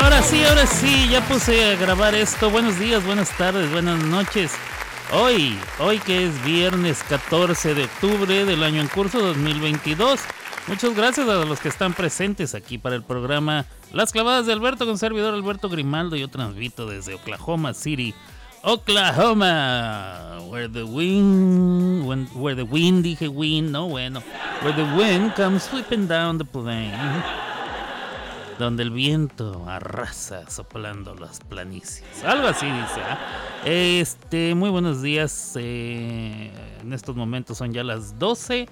Ahora sí, ahora sí, ya puse a grabar esto. Buenos días, buenas tardes, buenas noches. Hoy, hoy que es viernes 14 de octubre del año en curso 2022. Muchas gracias a los que están presentes aquí para el programa Las clavadas de Alberto con servidor Alberto Grimaldo. Yo transmito desde Oklahoma City, Oklahoma, where the wind, where the wind, dije wind, no bueno, where the wind comes sweeping down the plain, donde el viento arrasa soplando las planicies, algo así dice. ¿ah? Este, muy buenos días. Eh, en estos momentos son ya las 12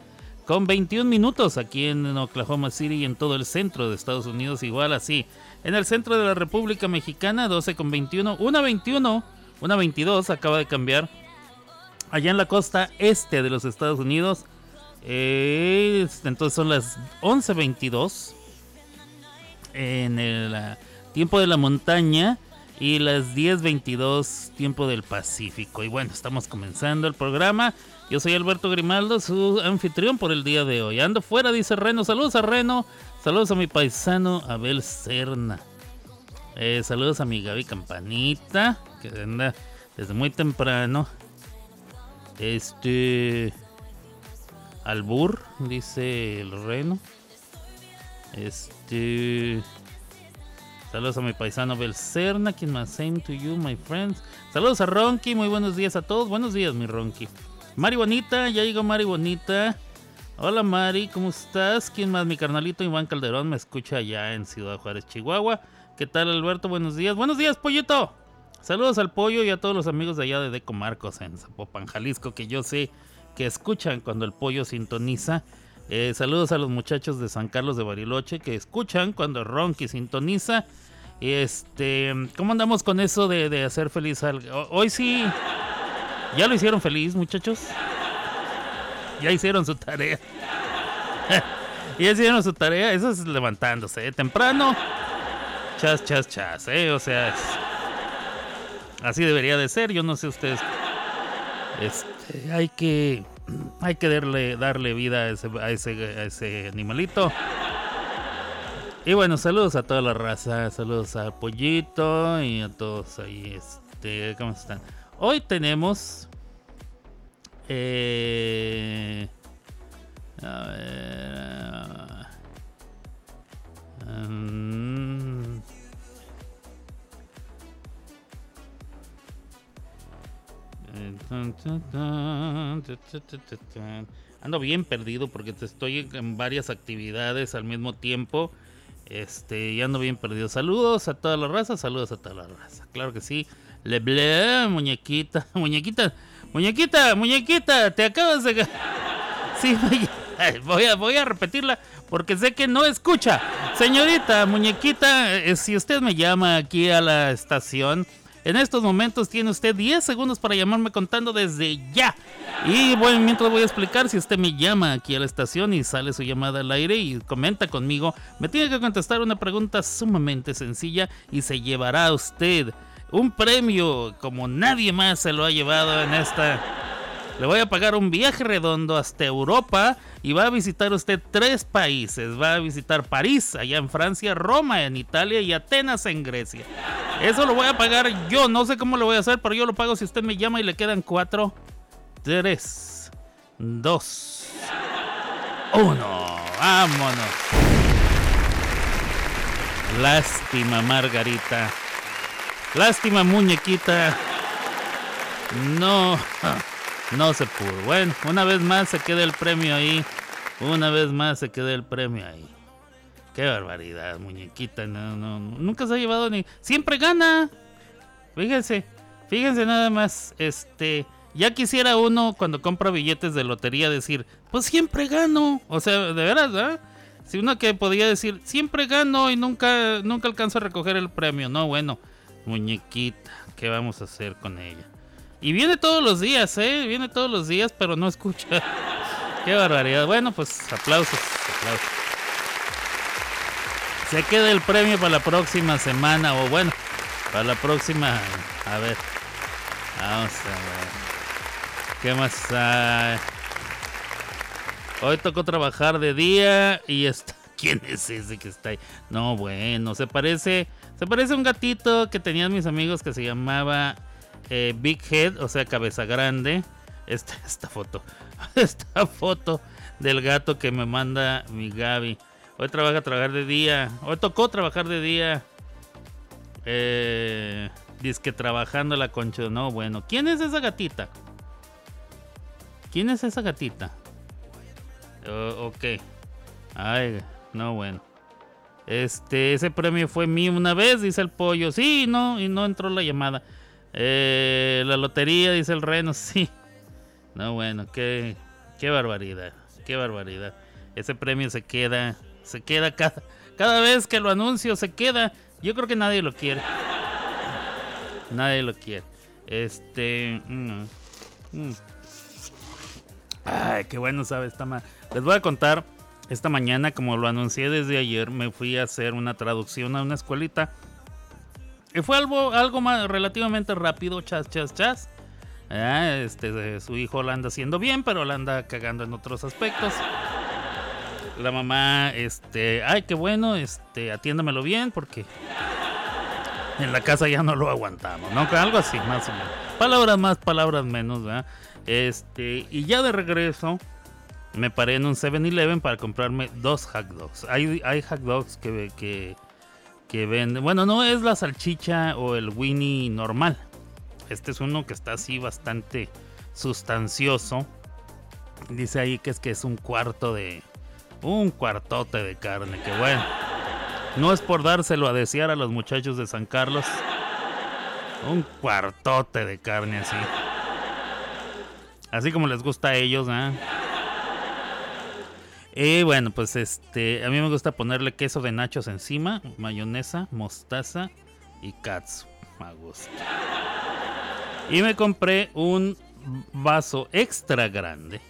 con 21 minutos aquí en Oklahoma City y en todo el centro de Estados Unidos, igual así. En el centro de la República Mexicana, 12 con 21, una 21, una 22 acaba de cambiar. Allá en la costa este de los Estados Unidos, eh, entonces son las 11.22 en el uh, tiempo de la montaña y las 10.22 tiempo del Pacífico. Y bueno, estamos comenzando el programa. Yo soy Alberto Grimaldo, su anfitrión por el día de hoy. Ando fuera, dice Reno. Saludos a Reno. Saludos a mi paisano Abel Serna. Eh, saludos a mi Gaby Campanita, desde muy temprano. Este. Albur, dice el Reno. Este. Saludos a mi paisano Abel Serna. Quien más? Same to you, my friends. Saludos a Ronky. Muy buenos días a todos. Buenos días, mi Ronky. Mari Bonita, ya llegó Mari Bonita. Hola Mari, ¿cómo estás? ¿Quién más? Mi carnalito Iván Calderón me escucha allá en Ciudad Juárez, Chihuahua. ¿Qué tal Alberto? Buenos días. Buenos días, pollito. Saludos al pollo y a todos los amigos de allá de Deco Marcos en Zapopan, Jalisco, que yo sé que escuchan cuando el pollo sintoniza. Eh, saludos a los muchachos de San Carlos de Bariloche que escuchan cuando Ronky sintoniza. Este, ¿cómo andamos con eso de, de hacer feliz al... Hoy sí... ¿Ya lo hicieron feliz, muchachos? Ya hicieron su tarea. ya hicieron su tarea. Eso es levantándose. ¿eh? Temprano. Chas, chas, chas. ¿eh? O sea, así debería de ser. Yo no sé ustedes. Este, hay que. Hay que darle, darle vida a ese, a ese, a ese animalito. Y bueno, saludos a toda la raza. Saludos a Pollito y a todos ahí. Este, ¿Cómo están? Hoy tenemos. Eh, a ver. Um, ando bien perdido porque estoy en varias actividades al mismo tiempo. Este, y ando bien perdido. Saludos a toda la raza, saludos a toda la raza. Claro que sí. Muñequita, muñequita, muñequita, muñequita, te acabas de... Sí, voy a, voy a repetirla porque sé que no escucha. Señorita, muñequita, eh, si usted me llama aquí a la estación, en estos momentos tiene usted 10 segundos para llamarme contando desde ya. Y bueno, mientras voy a explicar, si usted me llama aquí a la estación y sale su llamada al aire y comenta conmigo, me tiene que contestar una pregunta sumamente sencilla y se llevará usted un premio como nadie más se lo ha llevado en esta. Le voy a pagar un viaje redondo hasta Europa y va a visitar usted tres países. Va a visitar París, allá en Francia, Roma en Italia y Atenas en Grecia. Eso lo voy a pagar yo. No sé cómo lo voy a hacer, pero yo lo pago si usted me llama y le quedan cuatro, tres, dos, uno. Vámonos. Lástima, Margarita. Lástima, muñequita. No, no se pudo. Bueno, una vez más se queda el premio ahí. Una vez más se queda el premio ahí. Qué barbaridad, muñequita. No, no, nunca se ha llevado ni. Siempre gana. Fíjense, fíjense nada más. Este, ya quisiera uno cuando compra billetes de lotería decir, pues siempre gano. O sea, de veras, ¿verdad? Si uno que podía decir, siempre gano y nunca, nunca alcanzo a recoger el premio. No, bueno Muñequita, ¿qué vamos a hacer con ella? Y viene todos los días, ¿eh? Viene todos los días, pero no escucha. Qué barbaridad. Bueno, pues aplausos. Se queda el premio para la próxima semana, o bueno, para la próxima. A ver, vamos a ver. ¿Qué más hay? Hoy tocó trabajar de día y está. ¿Quién es ese que está ahí? No, bueno, se parece. Se parece a un gatito que tenían mis amigos que se llamaba eh, Big Head, o sea, cabeza grande. Esta, esta foto. Esta foto del gato que me manda mi Gaby. Hoy trabaja trabajar de día. Hoy tocó trabajar de día. Eh, dice que trabajando la concha. No, bueno. ¿Quién es esa gatita? ¿Quién es esa gatita? Oh, ok. Ay, no, bueno. Este, ese premio fue mío una vez, dice el pollo. Sí, no, y no entró la llamada. Eh, la lotería, dice el reno. Sí. No, bueno, qué, qué barbaridad. Qué barbaridad. Ese premio se queda, se queda cada, cada vez que lo anuncio, se queda. Yo creo que nadie lo quiere. Nadie lo quiere. Este. Mm, mm. Ay, qué bueno sabe esta ma Les voy a contar. Esta mañana, como lo anuncié desde ayer, me fui a hacer una traducción a una escuelita. Fue algo, algo más relativamente rápido, chas, chas, chas. Ah, este, su hijo la anda haciendo bien, pero la anda cagando en otros aspectos. La mamá, este, ay, qué bueno, este, atiéndamelo bien porque en la casa ya no lo aguantamos, ¿no? Algo así, más o menos. Palabras más, palabras menos, ¿verdad? Este, y ya de regreso me paré en un 7-Eleven para comprarme dos hot dogs. Hay, hay hot dogs que, que, que venden. Bueno, no es la salchicha o el Winnie normal. Este es uno que está así bastante sustancioso. Dice ahí que es que es un cuarto de. Un cuartote de carne. Que bueno. No es por dárselo a desear a los muchachos de San Carlos. Un cuartote de carne así. Así como les gusta a ellos, ¿eh? Y bueno, pues este, a mí me gusta ponerle queso de nachos encima, mayonesa, mostaza y katsu. Me gusta. Y me compré un vaso extra grande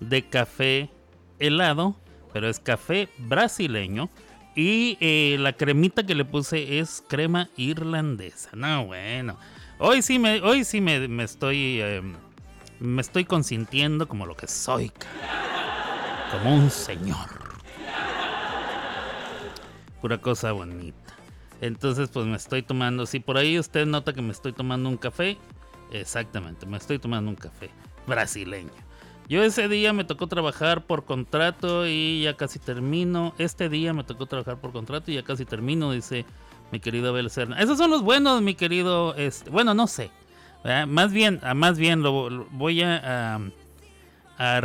de café helado, pero es café brasileño. Y eh, la cremita que le puse es crema irlandesa. No, bueno. Hoy sí me, hoy sí me, estoy. Em, me estoy consintiendo como lo que soy como un señor. Pura cosa bonita. Entonces, pues me estoy tomando. Si por ahí usted nota que me estoy tomando un café, exactamente, me estoy tomando un café brasileño. Yo ese día me tocó trabajar por contrato y ya casi termino. Este día me tocó trabajar por contrato y ya casi termino, dice mi querido Abel Serna. Esos son los buenos, mi querido. Este, bueno, no sé. Más bien, más bien lo, voy a a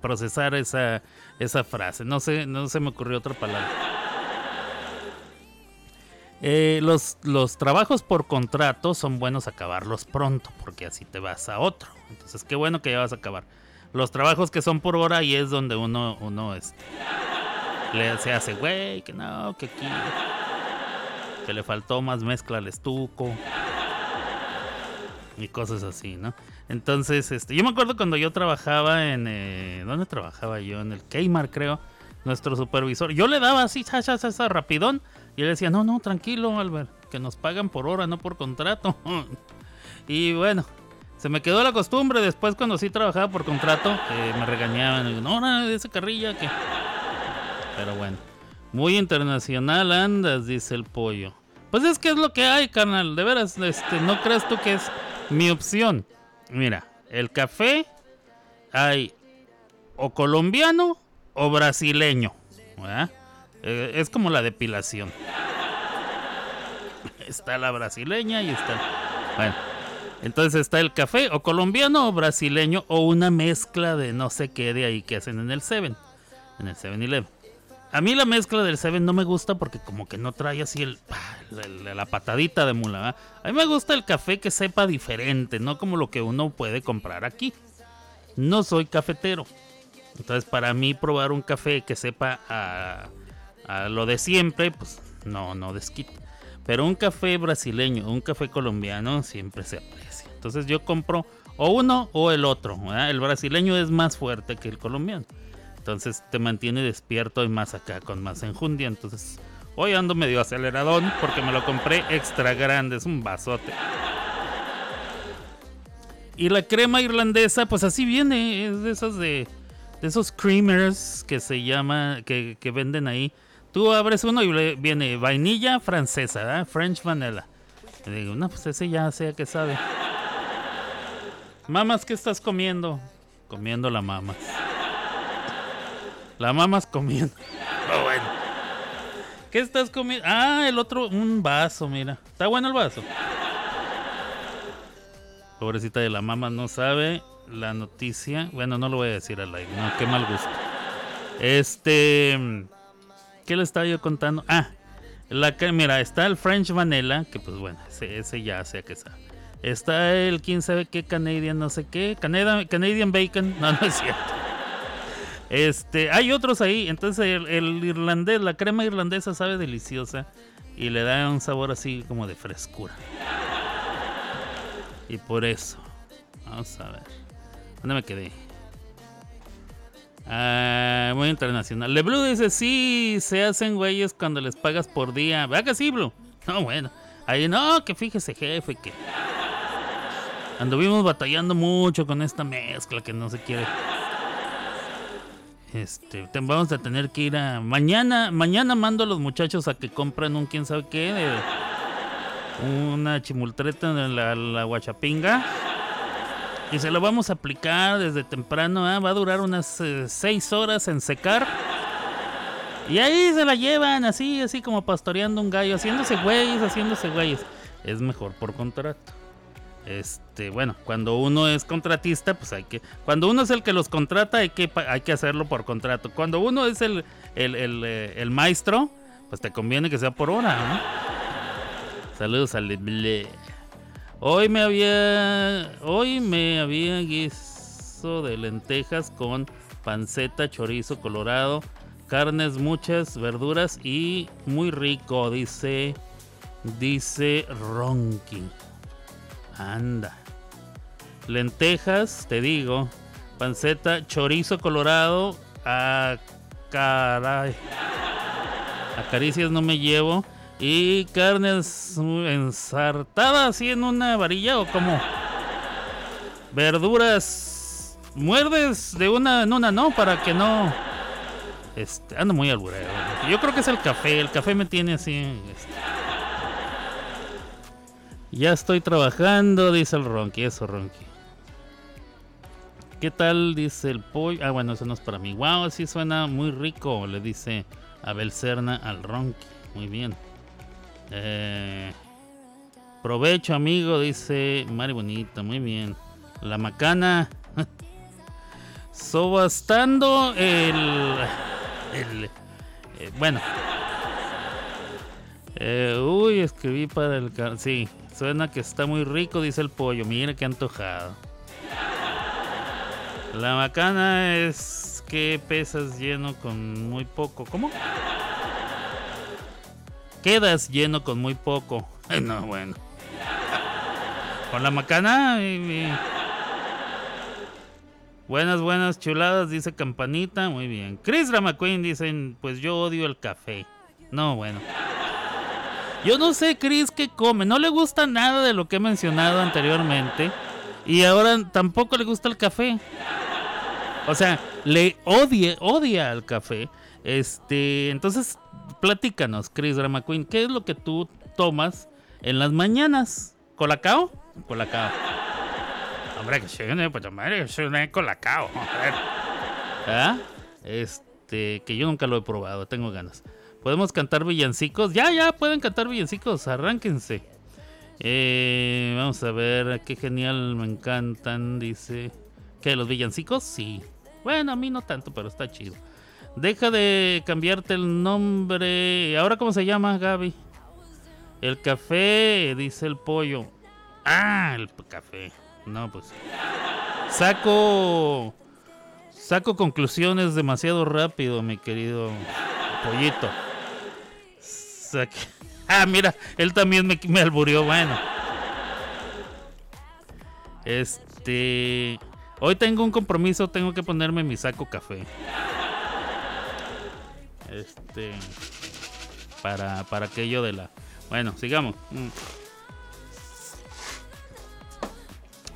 procesar esa, esa frase. No sé, no se me ocurrió otra palabra. Eh, los, los trabajos por contrato son buenos acabarlos pronto, porque así te vas a otro. Entonces, qué bueno que ya vas a acabar. Los trabajos que son por hora, y es donde uno, uno este, le, se hace, güey, que no, que aquí, que le faltó más mezcla al estuco y cosas así, ¿no? Entonces, este, yo me acuerdo cuando yo trabajaba en, eh, ¿dónde trabajaba yo? En el Kmart, creo, nuestro supervisor. Yo le daba así, cha, cha, cha, rapidón, y él decía, no, no, tranquilo, Albert, que nos pagan por hora, no por contrato. y bueno, se me quedó la costumbre. Después, cuando sí trabajaba por contrato, eh, me regañaban. No, no, esa carrilla que. Pero bueno, muy internacional andas, dice el pollo. Pues es que es lo que hay, carnal. De veras, este, no creas tú que es mi opción, mira, el café hay o colombiano o brasileño. Eh, es como la depilación. Está la brasileña y está... Bueno, entonces está el café o colombiano o brasileño o una mezcla de no sé qué de ahí que hacen en el 7, en el 7-Eleven. A mí la mezcla del Seven no me gusta porque como que no trae así el, la, patadita de mula. A mí me gusta el café que sepa diferente, no como lo que uno puede comprar aquí. No soy cafetero. Entonces para mí probar un café que sepa a, a lo de siempre, pues no, no desquita. Pero un café brasileño, un café colombiano siempre se aprecia. Entonces yo compro o uno o el otro. El brasileño es más fuerte que el colombiano. Entonces te mantiene despierto y más acá con más enjundia. Entonces hoy ando medio aceleradón porque me lo compré extra grande. Es un vasote. y la crema irlandesa, pues así viene, es de esos de, esos creamers que se llama, que, venden ahí. Tú abres uno y viene vainilla francesa, French vanilla. Y digo, no, pues ese ya sea que sabe. Mamas, ¿qué estás comiendo? Comiendo la mamas. La mamas comiendo. Oh, bueno. ¿Qué estás comiendo? Ah, el otro, un vaso, mira. Está bueno el vaso. Pobrecita de la mamá no sabe la noticia. Bueno, no lo voy a decir al aire. No, qué mal gusto. Este. ¿Qué le estaba yo contando? Ah, la que, mira, está el French Vanilla, que pues bueno, ese, ya sea que sabe. Está el quién sabe qué Canadian, no sé qué. Canadian, Canadian Bacon. No, no es cierto. Este, hay otros ahí. Entonces el, irlandés, la crema irlandesa sabe deliciosa. Y le da un sabor así como de frescura. Y por eso. Vamos a ver. ¿Dónde me quedé? Ah, muy internacional. Le Blue dice, sí, se hacen güeyes cuando les pagas por día. ¿Verdad que sí, Blue? No, bueno. Ahí no, que fíjese, jefe, que... Anduvimos batallando mucho con esta mezcla que no se quiere. Este, vamos a tener que ir a... Mañana, mañana mando a los muchachos a que compren un quién sabe qué. una chimultreta en la, guachapinga y se lo vamos a aplicar desde temprano. ¿eh? Va a durar unas 6 eh, horas en secar. Y ahí se la llevan así, así como pastoreando un gallo, haciéndose güeyes, haciéndose güeyes. Es mejor por contrato. Este, bueno, cuando uno es contratista, pues hay que. Cuando uno es el que los contrata, hay que, hay que hacerlo por contrato. Cuando uno es el, el, el, eh, maestro, pues te conviene que sea por hora. Saludos al Hoy me había. Hoy me había guiso de lentejas con panceta, chorizo colorado, carnes, muchas verduras y muy rico, dice. Dice Ronky. Anda. Lentejas, te digo. Panceta, chorizo colorado. A caray. A caricias no me llevo. Y carnes ensartadas así en una varilla o como verduras muerdes de una en una no para que no este, ando muy alburero. Yo creo que es el café, el café me tiene así este. Ya estoy trabajando, dice el Ronky, eso Ronky. ¿Qué tal? Dice el pollo. Ah, bueno, eso no es para mí. Wow, así suena muy rico, le dice Abel Cerna al Ronky. Muy bien. Eh, provecho, amigo, dice Mari Bonita. Muy bien. La macana. Sobastando el. el eh, bueno. Eh, uy, escribí para el. Sí, suena que está muy rico, dice el pollo. Mira qué antojado. La macana es que pesas lleno con muy poco. ¿Cómo? quedas lleno con muy poco. no, bueno. Con la macana. Buenas, buenas chuladas, dice Campanita. Muy bien. Chris McQueen dicen, pues yo odio el café. No, bueno. Yo no sé, Chris, qué come. No le gusta nada de lo que he mencionado anteriormente. Y ahora tampoco le gusta el café. O sea, le odia, odia al café. Este, entonces platícanos, Chris Drama Queen, ¿qué es lo que tú tomas en las mañanas? ¿Colacao? Colacao. Hombre, que soy un, soy colacao. ¿Ah? Este, que yo nunca lo he probado, tengo ganas. ¿Podemos cantar villancicos? Ya, ya, pueden cantar villancicos, arránquense. Eh, vamos a ver, qué genial, me encantan, dice. ¿Qué, los villancicos? Sí. Bueno, a mí no tanto, pero está chido. Deja de cambiarte el nombre. ¿Ahora cómo se llama, Gaby? El café, dice el pollo. Ah, el café. No, pues. Saco. Saco conclusiones demasiado rápido, mi querido pollito. Ah, mira, él también me, me alburió. Bueno. Este. Hoy tengo un compromiso, tengo que ponerme mi saco café. Este. Para, para aquello de la. Bueno, sigamos.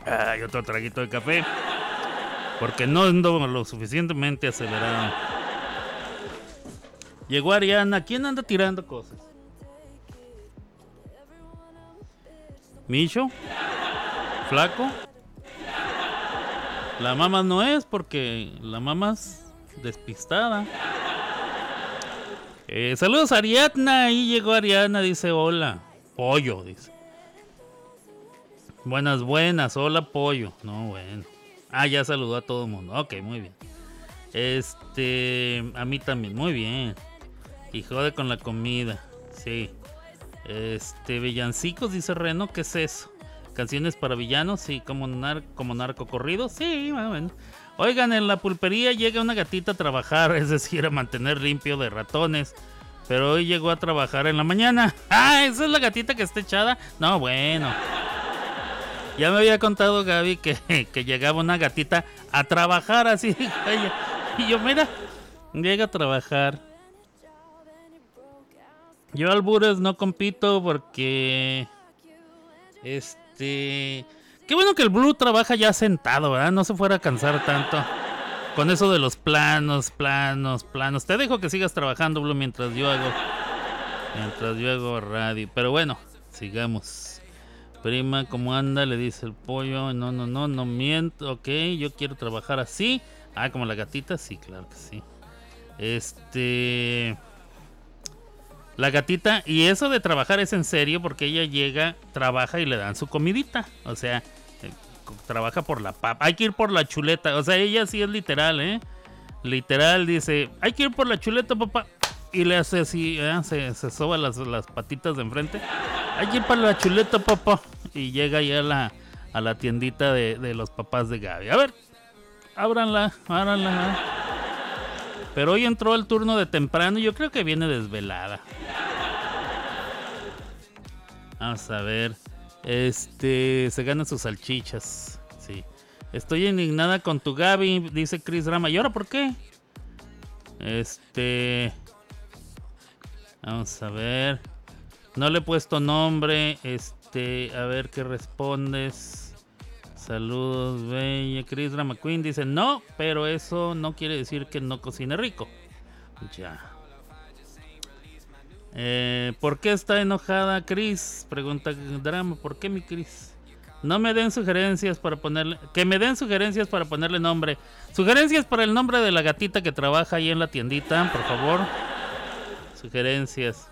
Ay, otro traguito de café. Porque no ando lo suficientemente acelerado. Llegó Ariana. ¿Quién anda tirando cosas? ¿Micho? ¿Flaco? La mamá no es porque la mamá es despistada. Eh, saludos Ariadna. Ahí llegó Ariana. Dice hola. Pollo, dice. Buenas, buenas. Hola, pollo. No, bueno. Ah, ya saludó a todo el mundo. Ok, muy bien. Este, a mí también. Muy bien. Y jode con la comida. Sí. Este, villancicos, dice Reno. ¿Qué es eso? Canciones para villanos, sí, como, nar como narco corrido, sí, bueno. Oigan, en la pulpería llega una gatita a trabajar, es decir, a mantener limpio de ratones. Pero hoy llegó a trabajar en la mañana. Ah, esa es la gatita que está echada. No, bueno. Ya me había contado Gaby que llegaba una gatita a trabajar así. Y yo, mira, llega a trabajar. Yo al Bures no compito porque... Este. Qué bueno que el Blue trabaja ya sentado, ¿verdad? No se fuera a cansar tanto. Con eso de los planos, planos, planos. Te dejo que sigas trabajando, Blue, mientras yo hago. Mientras yo hago radio. Pero bueno, sigamos. Prima, ¿cómo anda? Le dice el pollo. No, no, no, no miento. Ok, yo quiero trabajar así. Ah, como la gatita. Sí, claro que sí. Este. La gatita, y eso de trabajar es en serio porque ella llega, trabaja y le dan su comidita. O sea, eh, trabaja por la papa. Hay que ir por la chuleta. O sea, ella sí es literal, ¿eh? Literal dice, hay que ir por la chuleta, papá. Y le hace así, ¿eh? se, soba las, patitas de enfrente. Hay que ir por la chuleta, papá. Y llega ya a la, a la tiendita de, de los papás de Gaby. A ver, ábranla, ábranla. Pero hoy entró el turno de temprano y yo creo que viene desvelada. Vamos a ver. Este, se gana sus salchichas. Sí. Estoy indignada con tu Gaby, dice Chris Drama. ¿Y ahora por qué? Este. Vamos a ver. No le he puesto nombre. Este, a ver qué respondes. Saludos, bella. Chris Drama Queen dice no, pero eso no quiere decir que no cocine rico. Ya. Eh, ¿Por qué está enojada Chris? Pregunta Drama. ¿Por qué mi Chris? No me den sugerencias para ponerle. Que me den sugerencias para ponerle nombre. Sugerencias para el nombre de la gatita que trabaja ahí en la tiendita, por favor. Sugerencias.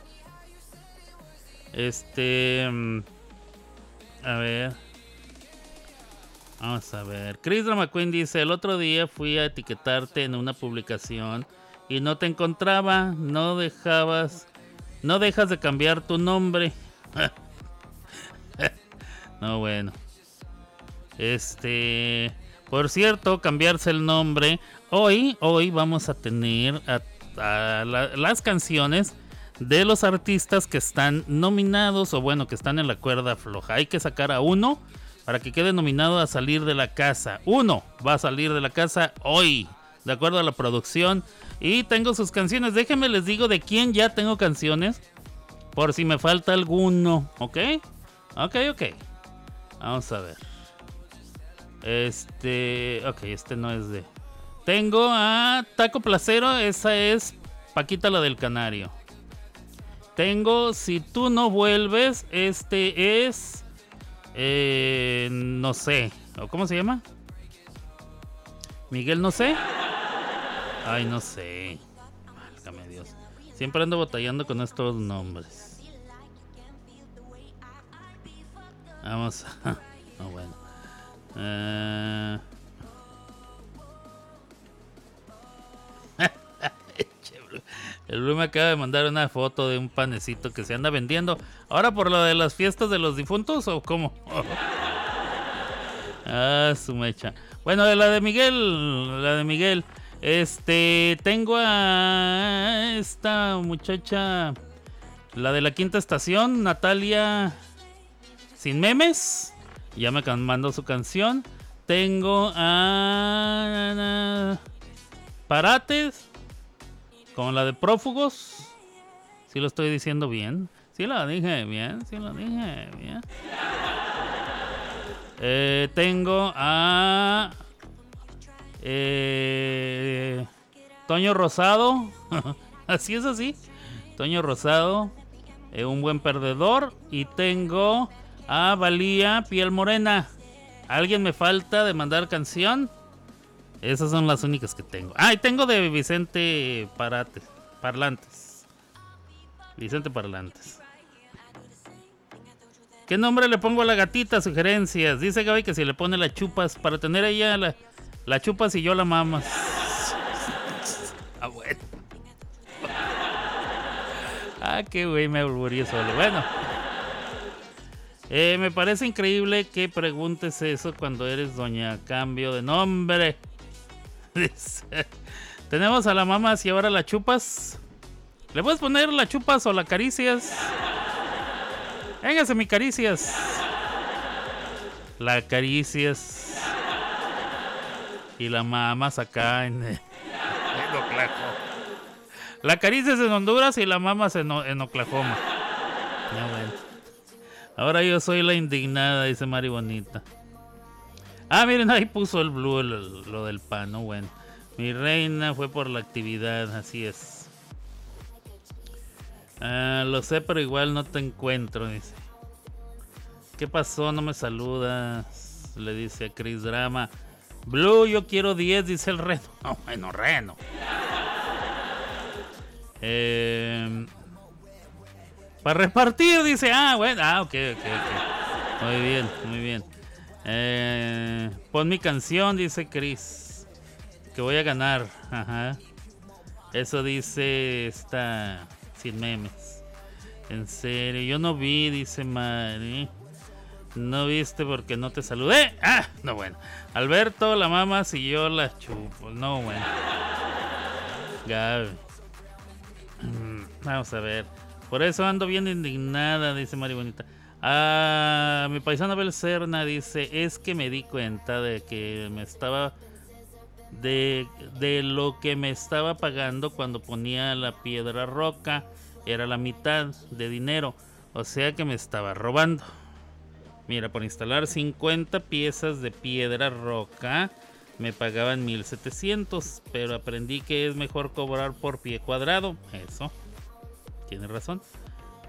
Este. Mm, a ver. Vamos a ver. Chris Drama Queen dice: El otro día fui a etiquetarte en una publicación y no te encontraba. No dejabas no dejas de cambiar tu nombre. no, bueno. Este. Por cierto, cambiarse el nombre. Hoy, hoy vamos a tener a, las canciones de los artistas que están nominados o bueno, que están en la cuerda floja. Hay que sacar a uno para que quede nominado a salir de la casa. Uno va a salir de la casa hoy, de acuerdo a la producción. Y tengo sus canciones. Déjenme les digo de quién ya tengo canciones. Por si me falta alguno. ¿Ok? Ok, ok. Vamos a ver. Este. Ok, este no es de. Tengo a Taco Placero. Esa es Paquita la del Canario. Tengo Si tú no vuelves. Este es. Eh, no sé. ¿Cómo se llama? Miguel, no sé. Ay, no sé. Válgame Dios. Siempre ando batallando con estos nombres. Vamos a... Oh, bueno. Eh... El Blue me acaba de mandar una foto de un panecito que se anda vendiendo. ¿Ahora por lo de las fiestas de los difuntos o cómo? ah, su mecha. Bueno, de la de Miguel, la de Miguel. Este, tengo a esta muchacha, la de la quinta estación, Natalia Sin Memes. Ya me mandó su canción. Tengo a Parates, con la de Prófugos. Si lo estoy diciendo bien. Si lo dije bien, si lo dije bien. Eh, tengo a eh, Toño Rosado. así es así. Toño Rosado. Eh, un buen perdedor. Y tengo a Valía Piel Morena. ¿Alguien me falta de mandar canción? Esas son las únicas que tengo. Ah, y tengo de Vicente Parate, Parlantes. Vicente Parlantes. ¿Qué nombre le pongo a la gatita? Sugerencias. Dice Gaby que si le pone la chupas para tener ella la, chupas y yo la mamas. ah, bueno. ah, qué güey, me aburrí solo. Bueno. Eh, me parece increíble que preguntes eso cuando eres doña Cambio de nombre. Tenemos a la mamá y ahora la chupas. ¿Le puedes poner la chupas o la caricias? Véngase mi caricias. La caricias. Y la mamá acá en, en Oklahoma. La caricias en Honduras y la mamá en, en Oklahoma. Ahora yo soy la indignada, dice Mari Bonita. Ah, miren, ahí puso el blue lo del pan, ¿no? Bueno. Mi reina fue por la actividad, así es. Ah, lo sé, pero igual no te encuentro, dice. ¿Qué pasó? No me saludas. Le dice a Chris Drama. Blue, yo quiero 10, dice el Reno. No, bueno, Reno. Eh, para repartir, dice. Ah, bueno. Ah, ok, ok, ok. Muy bien, muy bien. Eh, pon mi canción, dice Chris. Que voy a ganar. Ajá. Eso dice esta. Sin memes. En serio, yo no vi, dice Mari. No viste porque no te saludé. Ah, no bueno. Alberto, la mamá yo la chupo. No bueno. Gaby. Mm, vamos a ver. Por eso ando bien indignada, dice Mari Bonita. Ah, mi paisano Belcerna dice, es que me di cuenta de que me estaba... De, de lo que me estaba pagando cuando ponía la piedra roca era la mitad de dinero. O sea que me estaba robando. Mira, por instalar 50 piezas de piedra roca me pagaban 1700, pero aprendí que es mejor cobrar por pie cuadrado. Eso. Tiene razón.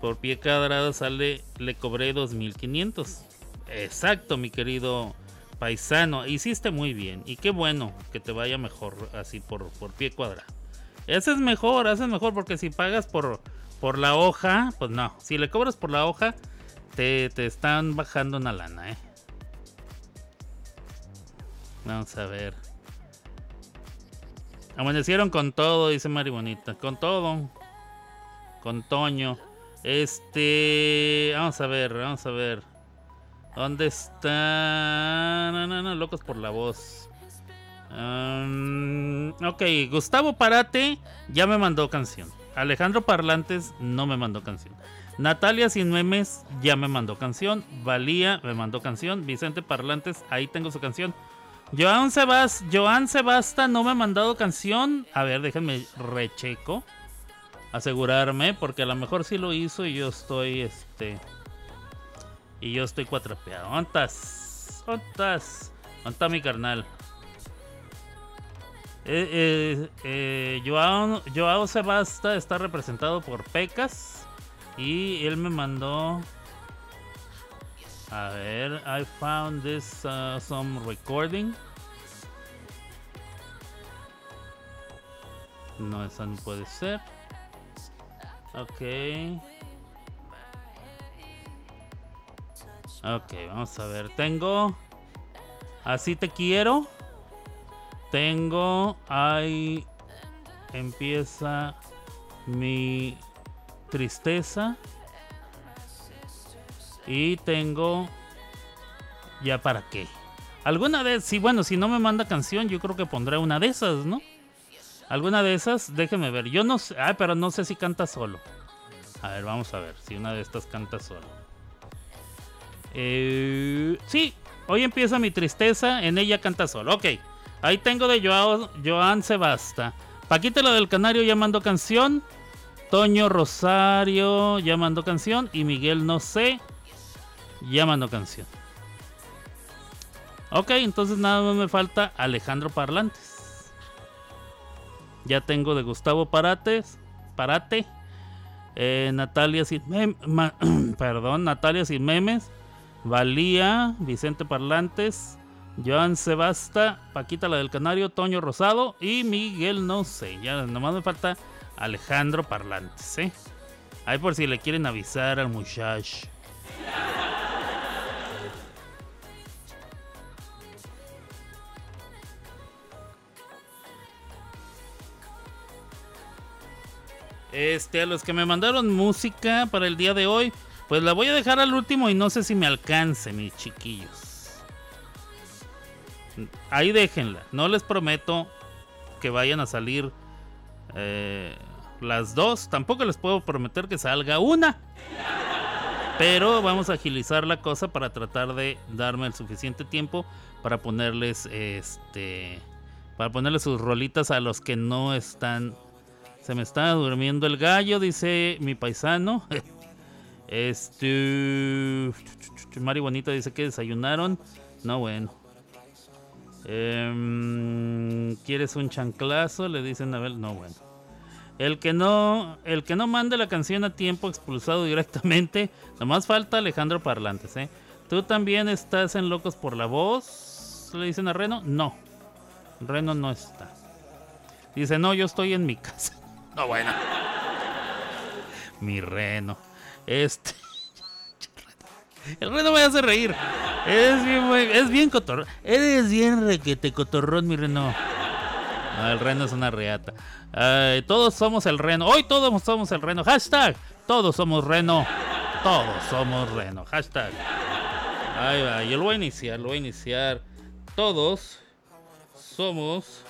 Por pie cuadrado sale, le cobré 2500. Exacto, mi querido paisano. Hiciste muy bien. Y qué bueno que te vaya mejor así por, por pie cuadrado. Ese es mejor, ese es mejor porque si pagas por, por la hoja, pues no. Si le cobras por la hoja, te, te están bajando una lana, ¿eh? Vamos a ver. Amanecieron con todo, dice Mari Bonita. Con todo. Con Toño. Este. Vamos a ver, vamos a ver. ¿Dónde está? No, no, no, locos por la voz. Um, ok, Gustavo Parate ya me mandó canción. Alejandro Parlantes no me mandó canción. Natalia Sin Memes ya me mandó canción. Valía me mandó canción. Vicente Parlantes, ahí tengo su canción. Joan, Sebas, Joan Sebasta no me ha mandado canción. A ver, déjenme recheco asegurarme, porque a lo mejor sí lo hizo y yo estoy, este, y yo estoy cuatrapeado. ¿Ontas? ¿Ontas? ¿Onta mi carnal? Eh, eh, eh, Joao, Joao Sebasta está representado por Pecas y él me mandó a ver I found this uh, some recording no esa no puede ser Ok. Ok, vamos a ver. Tengo. Así te quiero. Tengo. Ahí empieza mi tristeza. Y tengo. ¿Ya para qué? Alguna vez, sí, bueno, si no me manda canción, yo creo que pondré una de esas, ¿no? Alguna de esas, déjeme ver. Yo no sé. Ah, pero no sé si canta solo. A ver, vamos a ver si una de estas canta solo. Eh, sí, hoy empieza mi tristeza. En ella canta solo. Ok. Ahí tengo de Joao, Joan Sebasta. Paquita la del Canario ya mandó canción. Toño Rosario ya mandó canción. Y Miguel No sé ya mandó canción. Ok, entonces nada más me falta Alejandro Parlantes. Ya tengo de Gustavo Parates, Parate, eh, Natalia sin perdón, Natalia sin memes, Valía, Vicente Parlantes, Joan Sebasta, Paquita la del Canario, Toño Rosado y Miguel no sé. Ya nomás me falta Alejandro Parlantes, ¿eh? Ahí por si le quieren avisar al muchacho. Este, a los que me mandaron música para el día de hoy, pues la voy a dejar al último y no sé si me alcance, mis chiquillos. Ahí déjenla. No les prometo que vayan a salir eh, las dos. Tampoco les puedo prometer que salga una. Pero vamos a agilizar la cosa para tratar de darme el suficiente tiempo para ponerles este para ponerles sus rolitas a los que no están se me está durmiendo el gallo, dice mi paisano. Este. Mari dice que desayunaron. No, bueno. Em, ¿Quieres un chanclazo? Le dicen a ver. No, bueno. El que no, el que no mande la canción a tiempo expulsado directamente. Nomás falta Alejandro Parlantes, ¿eh? ¿Tú también estás en Locos por la Voz? Le dicen a Reno. No. Reno no está. Dice, no, yo estoy en mi casa. No, bueno. Mi reno. Este. El reno me hace reír. Es bien, es bien cotorrón. Eres bien requete cotorrón, mi reno. el reno es una reata. todos somos el reno. Hoy todos somos el reno. Hashtag. Todos somos reno. Todos somos reno. Hashtag. Ahí va. Yo lo voy a iniciar. Lo voy a iniciar. Todos somos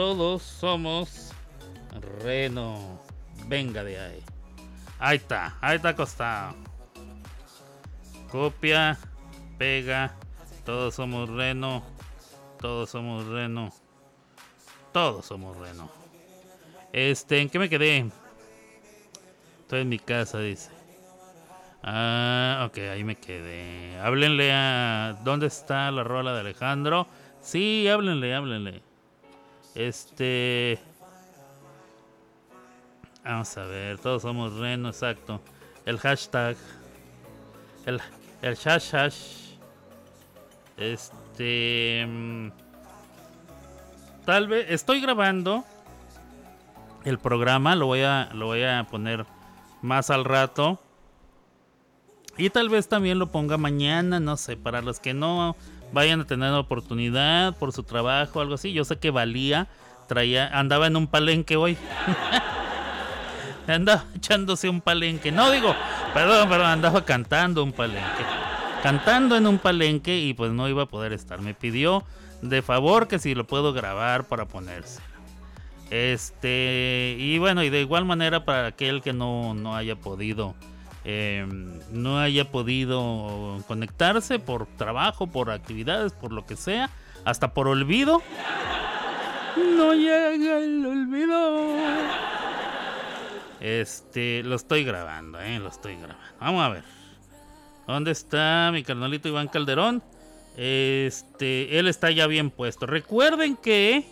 todos somos Reno. Venga de ahí. Ahí está, ahí está acostado. Copia, pega. Todos somos Reno. Todos somos Reno. Todos somos Reno. Este, ¿en qué me quedé? Estoy en mi casa, dice. Ah, ok, ahí me quedé. Háblenle a. ¿Dónde está la rola de Alejandro? Sí, háblenle, háblenle. Este. Vamos a ver, todos somos Reno, exacto. El hashtag. El, el hash hash. Este. Mm, tal vez. Estoy grabando el programa. Lo voy a, lo voy a poner más al rato. Y tal vez también lo ponga mañana. No sé, para los que no vayan a tener oportunidad por su trabajo, algo así. Yo sé que valía, traía, andaba en un palenque hoy. andaba echándose un palenque. No digo, perdón, perdón, andaba cantando un palenque. Cantando en un palenque y pues no iba a poder estar. Me pidió de favor que si lo puedo grabar para ponérselo. Este, y bueno, y de igual manera para aquel que no, no haya podido Em, no haya podido conectarse por trabajo, por actividades, por lo que sea, hasta por olvido. No llega el olvido. Este, lo estoy grabando, eh, lo estoy grabando. Vamos a ver. ¿Dónde está mi carnalito Iván Calderón? Este, él está ya bien puesto. Recuerden que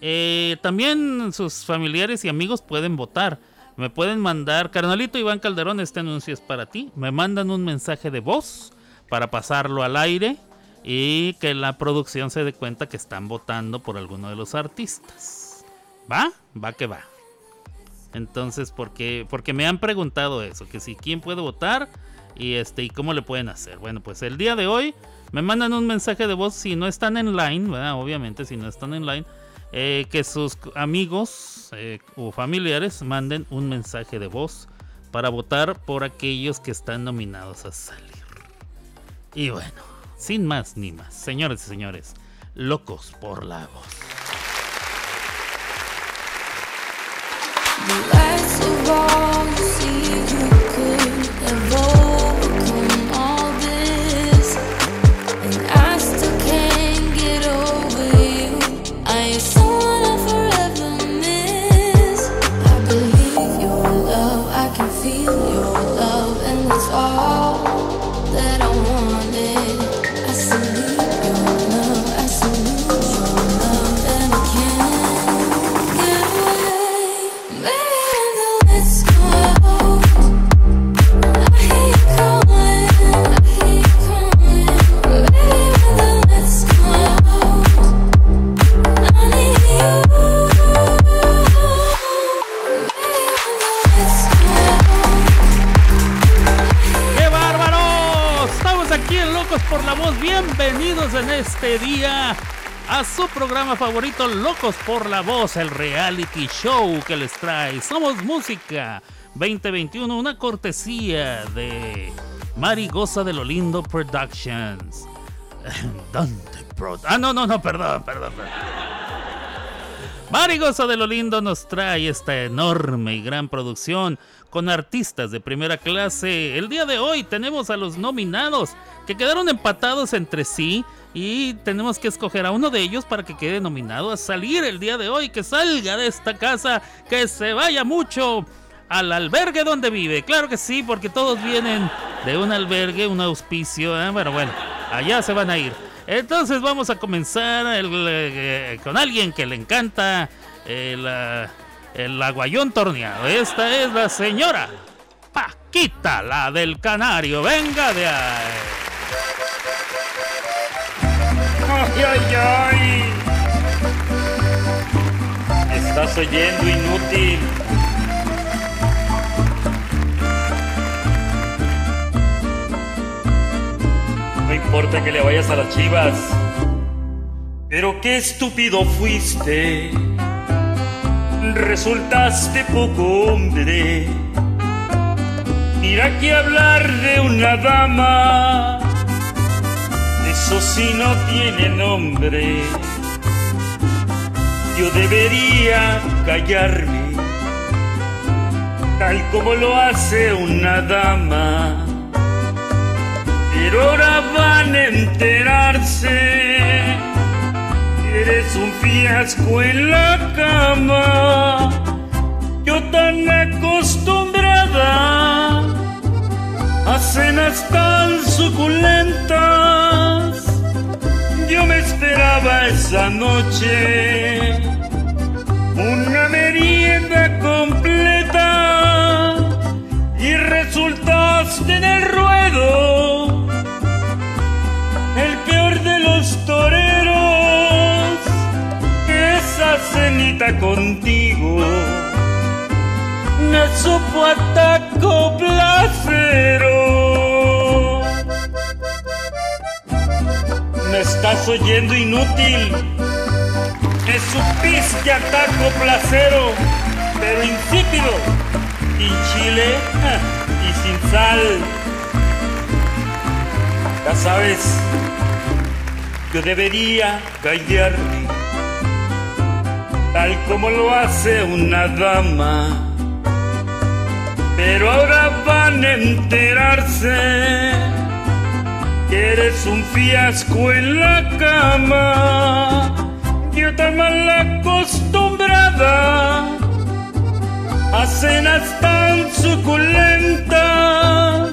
eh, también sus familiares y amigos pueden votar. Me pueden mandar, carnalito Iván Calderón, este anuncio es para ti. Me mandan un mensaje de voz para pasarlo al aire y que la producción se dé cuenta que están votando por alguno de los artistas. ¿Va? Va que va. Entonces, porque, porque me han preguntado eso, que si quién puede votar y este y cómo le pueden hacer. Bueno, pues el día de hoy me mandan un mensaje de voz si no están en line, obviamente si no están en line eh, que sus amigos eh, o familiares manden un mensaje de voz para votar por aquellos que están nominados a salir. Y bueno, sin más ni más, señores y señores, locos por la voz. Este día a su programa favorito, Locos por la Voz, el reality show que les trae. Somos Música 2021, una cortesía de Mari Goza de lo Lindo Productions. Dante Pro. Ah, no, no, no, perdón, perdón, perdón. Marigosa de lo Lindo nos trae esta enorme y gran producción con artistas de primera clase. El día de hoy tenemos a los nominados que quedaron empatados entre sí y tenemos que escoger a uno de ellos para que quede nominado a salir el día de hoy, que salga de esta casa, que se vaya mucho al albergue donde vive. Claro que sí, porque todos vienen de un albergue, un auspicio. ¿eh? Bueno, bueno, allá se van a ir. Entonces vamos a comenzar eh, con alguien que le encanta el, eh, el aguayón torneado. Esta es la señora Paquita, la del Canario. Venga de ahí. ¡Ay, ay, ay! Estás oyendo inútil. No importa que le vayas a las chivas. Pero qué estúpido fuiste. Resultaste poco hombre. Mira que hablar de una dama eso sí no tiene nombre. Yo debería callarme, tal como lo hace una dama. Pero ahora van a enterarse eres un fiasco en la cama. Yo tan acostumbrada a cenas tan suculentas yo me esperaba esa noche una merienda completa y resultaste en el contigo me supo ataco placero me estás oyendo inútil. Es supiste ataco placero, pero insípido, sin chile y sin sal. Ya sabes, yo debería callarme, tal como lo hace una dama. Pero ahora van a enterarse que eres un fiasco en la cama. Yo tan mal acostumbrada a cenas tan suculentas.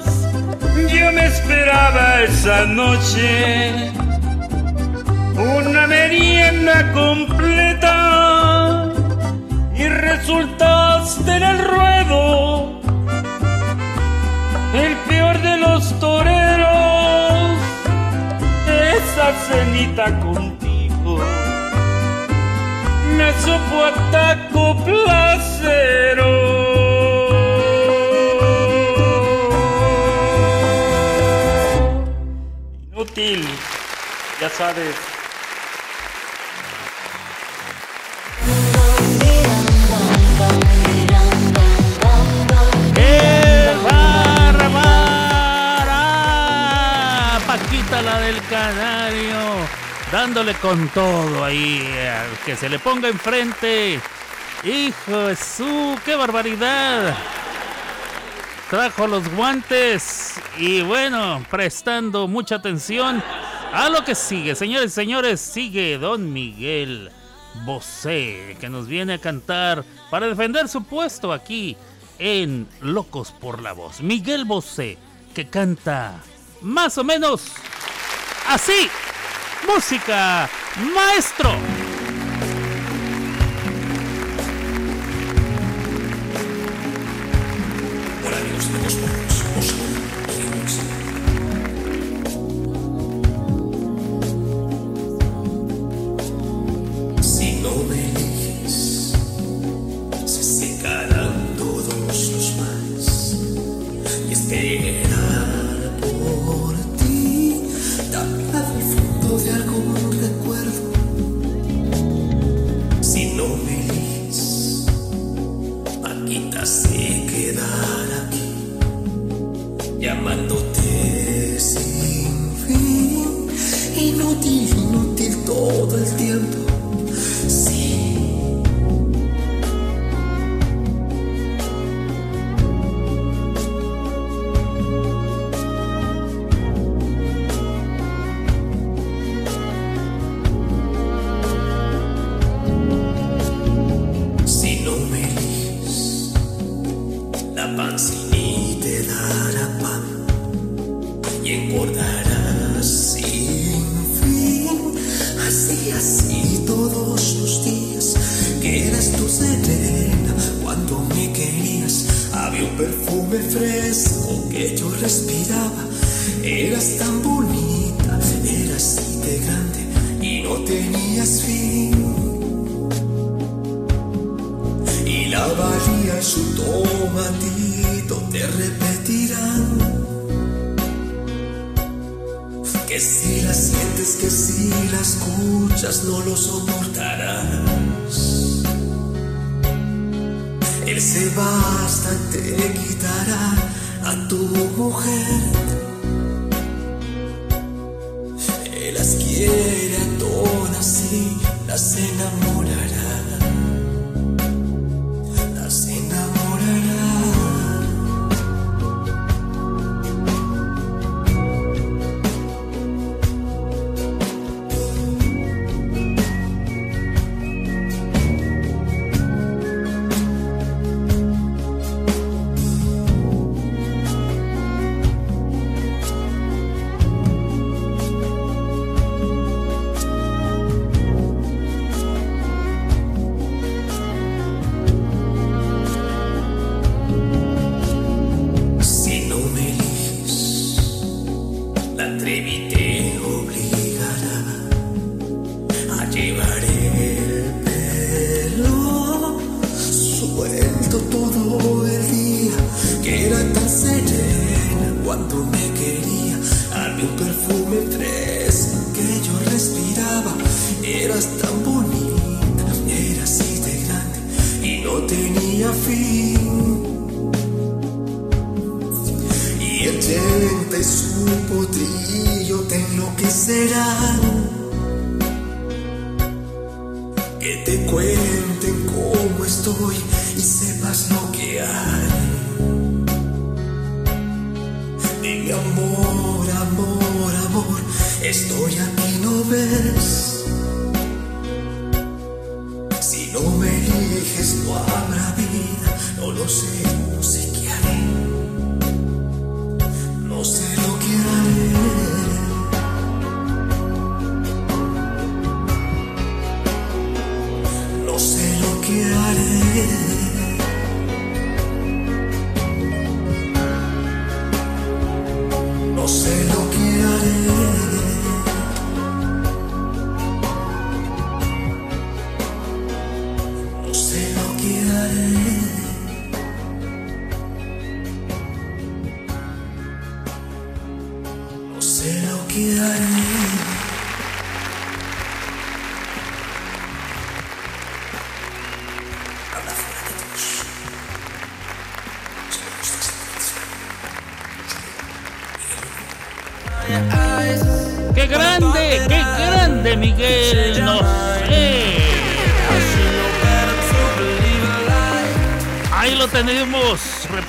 Yo me esperaba esa noche una merienda completa resultaste en el ruedo el peor de los toreros, esa cenita contigo me supo ataco placero. Inútil, ya sabes. Del Canario, dándole con todo ahí, al que se le ponga enfrente. ¡Hijo de su! ¡Qué barbaridad! Trajo los guantes y bueno, prestando mucha atención a lo que sigue. Señores y señores, sigue Don Miguel Bosé, que nos viene a cantar para defender su puesto aquí en Locos por la Voz. Miguel Bosé, que canta más o menos así. Música, maestro.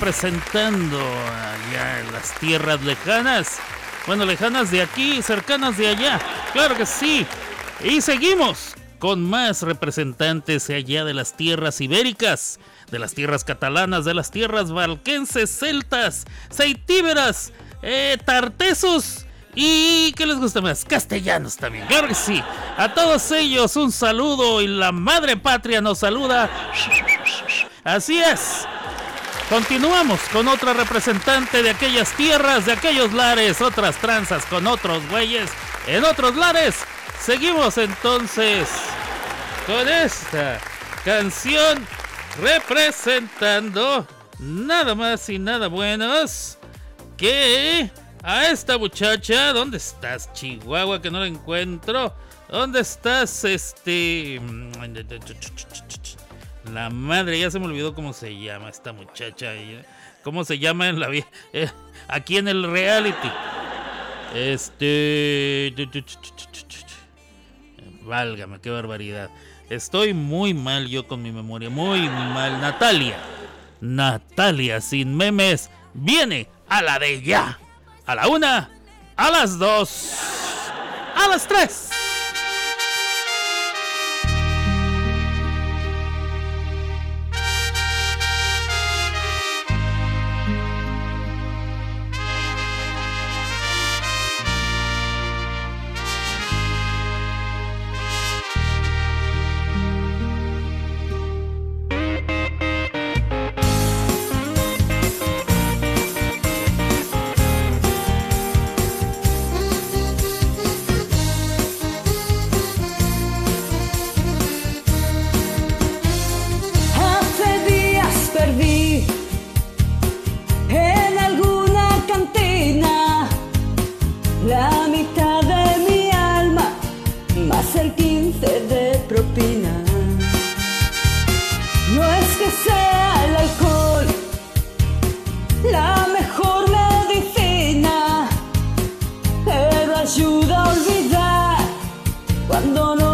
presentando allá en las tierras lejanas. Bueno, lejanas de aquí, cercanas de allá. Claro que sí. Y seguimos con más representantes allá de las tierras ibéricas, de las tierras catalanas, de las tierras valquenses, celtas, ceitíberas, eh, tartesos. ¿Y qué les gusta más? Castellanos también, claro que sí. A todos ellos un saludo y la madre patria nos saluda. Así es. Continuamos con otra representante de aquellas tierras, de aquellos lares, otras tranzas con otros güeyes en otros lares. Seguimos entonces con esta canción representando nada más y nada buenos que a esta muchacha. ¿Dónde estás, Chihuahua? Que no la encuentro. ¿Dónde estás, este... La madre, ya se me olvidó cómo se llama esta muchacha. ¿eh? ¿Cómo se llama en la vida? Eh, aquí en el reality. Este. Válgame, qué barbaridad. Estoy muy mal yo con mi memoria. Muy mal. Natalia. Natalia, sin memes, viene a la de ya. A la una, a las dos, a las tres. abandono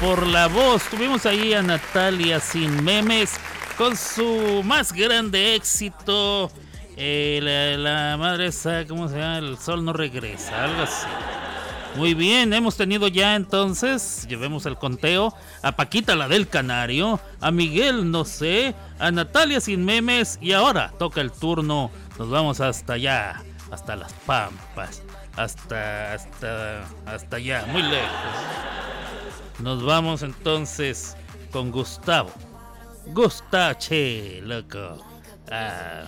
por la voz. Tuvimos ahí a Natalia sin memes con su más grande éxito. Eh, la, madre esa, ¿cómo se llama? El sol no regresa, algo así. Muy bien, hemos tenido ya entonces, llevemos el conteo, a Paquita la del Canario, a Miguel no sé, a Natalia sin memes y ahora toca el turno, nos vamos hasta allá, hasta las Pampas, hasta, hasta, hasta allá, muy lejos. Nos vamos entonces con Gustavo. Gustache, loco. Ah.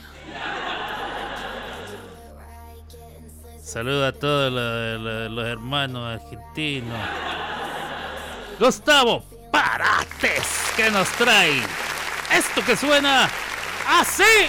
Saluda a todos los, hermanos argentinos. Gustavo Parates, que nos trae esto que suena así.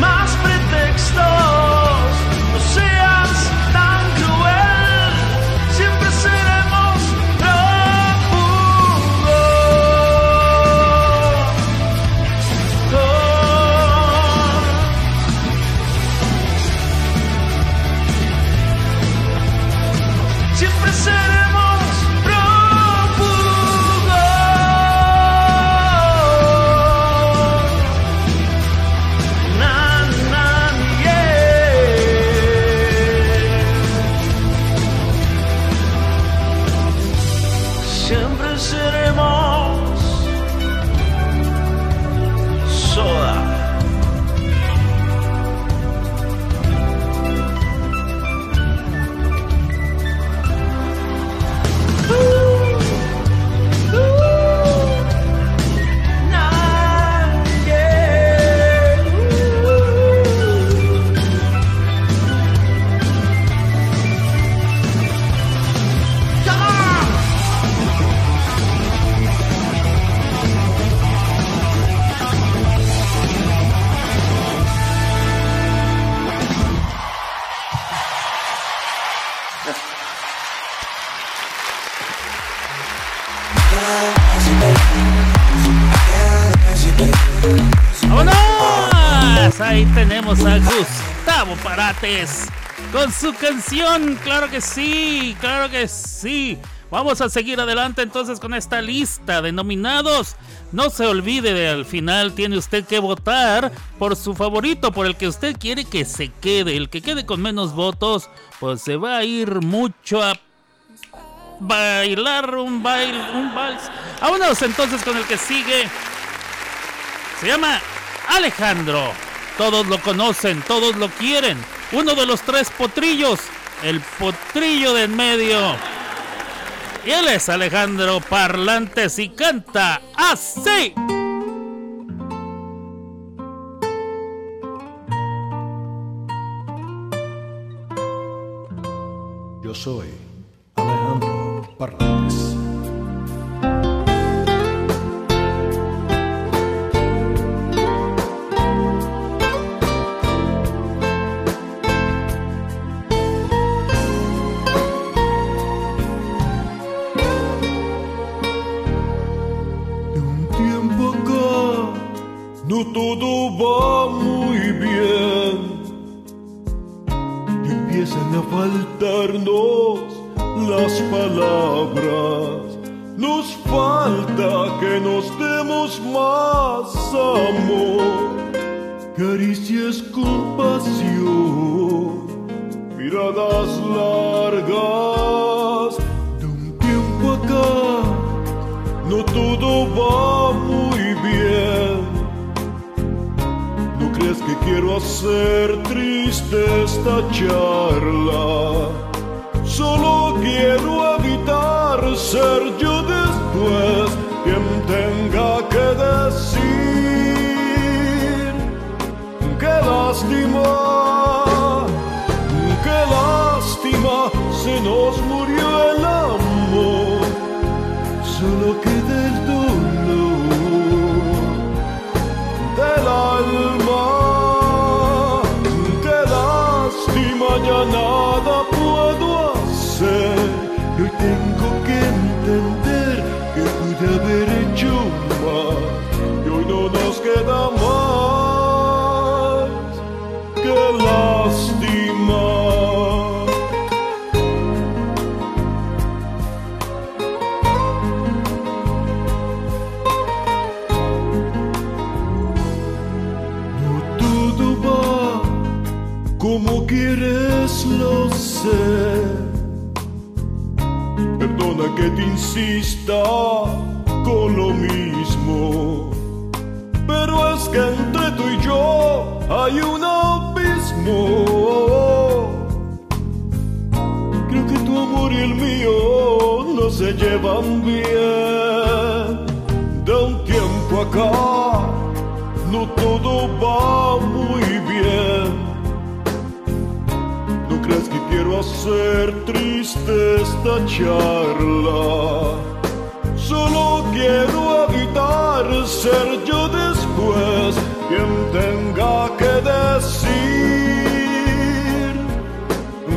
Más pretextos, no sé Con su canción. Claro que sí, claro que sí. Vamos a seguir adelante entonces con esta lista de nominados. No se olvide de al final tiene usted que votar por su favorito, por el que usted quiere que se quede. El que quede con menos votos, pues se va a ir mucho a bailar un baile, un vals. Vámonos entonces con el que sigue. Se llama Alejandro. Todos lo conocen, todos lo quieren. Uno de los tres potrillos. El potrillo de en medio. Y él es Alejandro Parlantes y canta así. Yo soy Alejandro Parlantes. Todo va muy bien. Y empiezan a faltarnos las palabras. Nos falta que nos demos más amor, caricias con pasión, miradas largas. De un tiempo acá no todo va que quiero hacer triste esta charla? Solo quiero evitar ser yo después quien tenga que decir qué lástima, qué lástima, se nos te insista con lo mismo. Pero es que entre tú y yo hay un abismo. Creo que tu amor y el mío no se llevan bien. De un tiempo acá no todo va muy bien. ¿No crees que quiero hacer triste esta charla? Solo quiero evitar ser yo después quien tenga que decir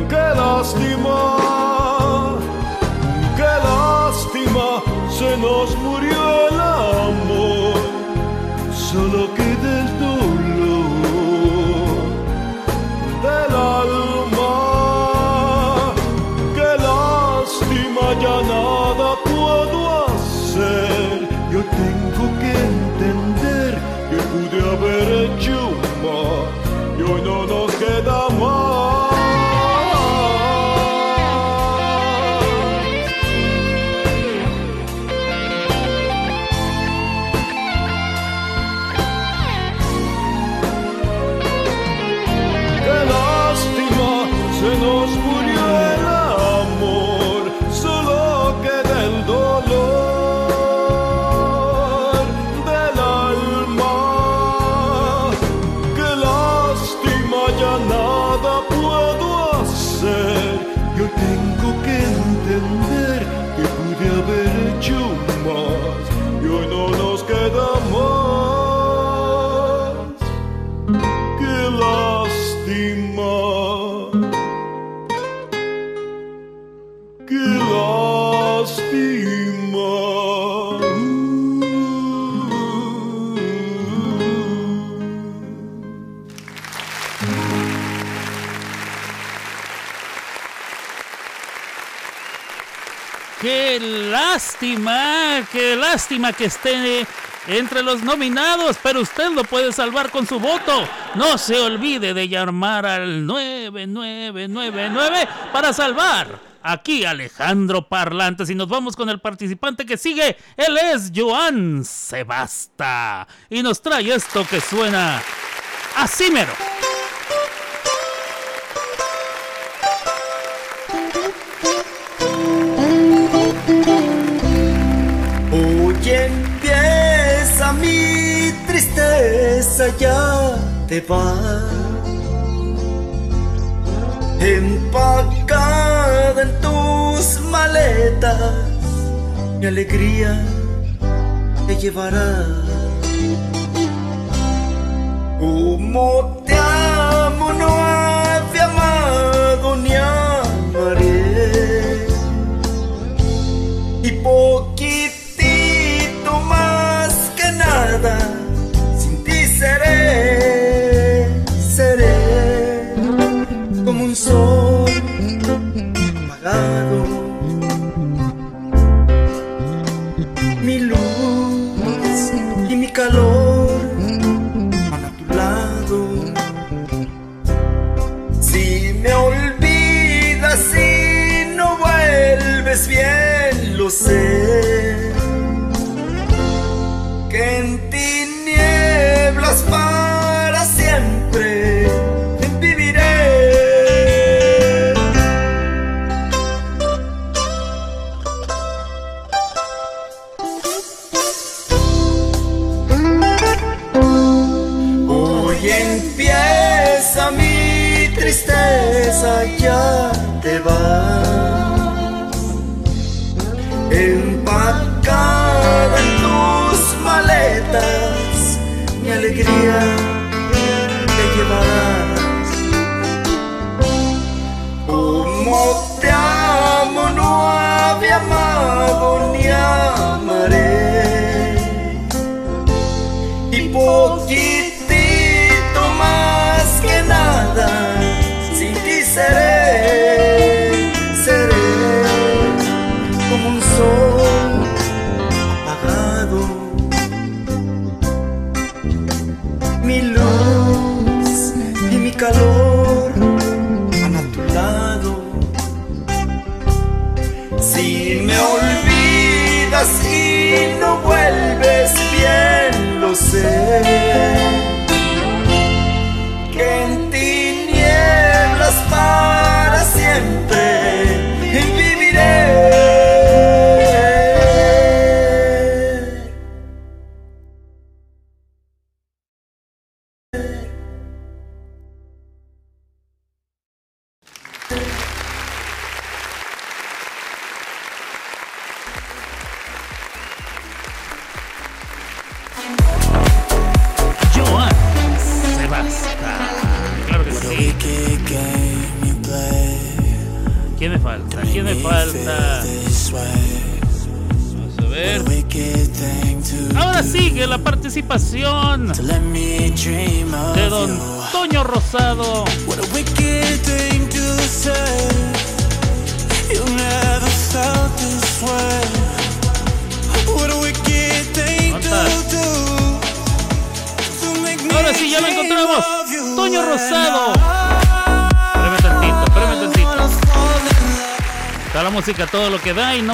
qué lástima, qué lástima, se nos murió lástima, qué lástima que esté entre los nominados, pero usted lo puede salvar con su voto. No se olvide de llamar al 9999 para salvar aquí Alejandro Parlantes y nos vamos con el participante que sigue. Él es Joan Sebasta y nos trae esto que suena así mero. tristeza, ya te va. Empacada en tus maletas, mi alegría te llevará. Como te amo, no había amado ni amaré. Y poquitito Mi luz y mi calor a tu lado. Si me olvidas y no vuelves bien, lo sé. Te.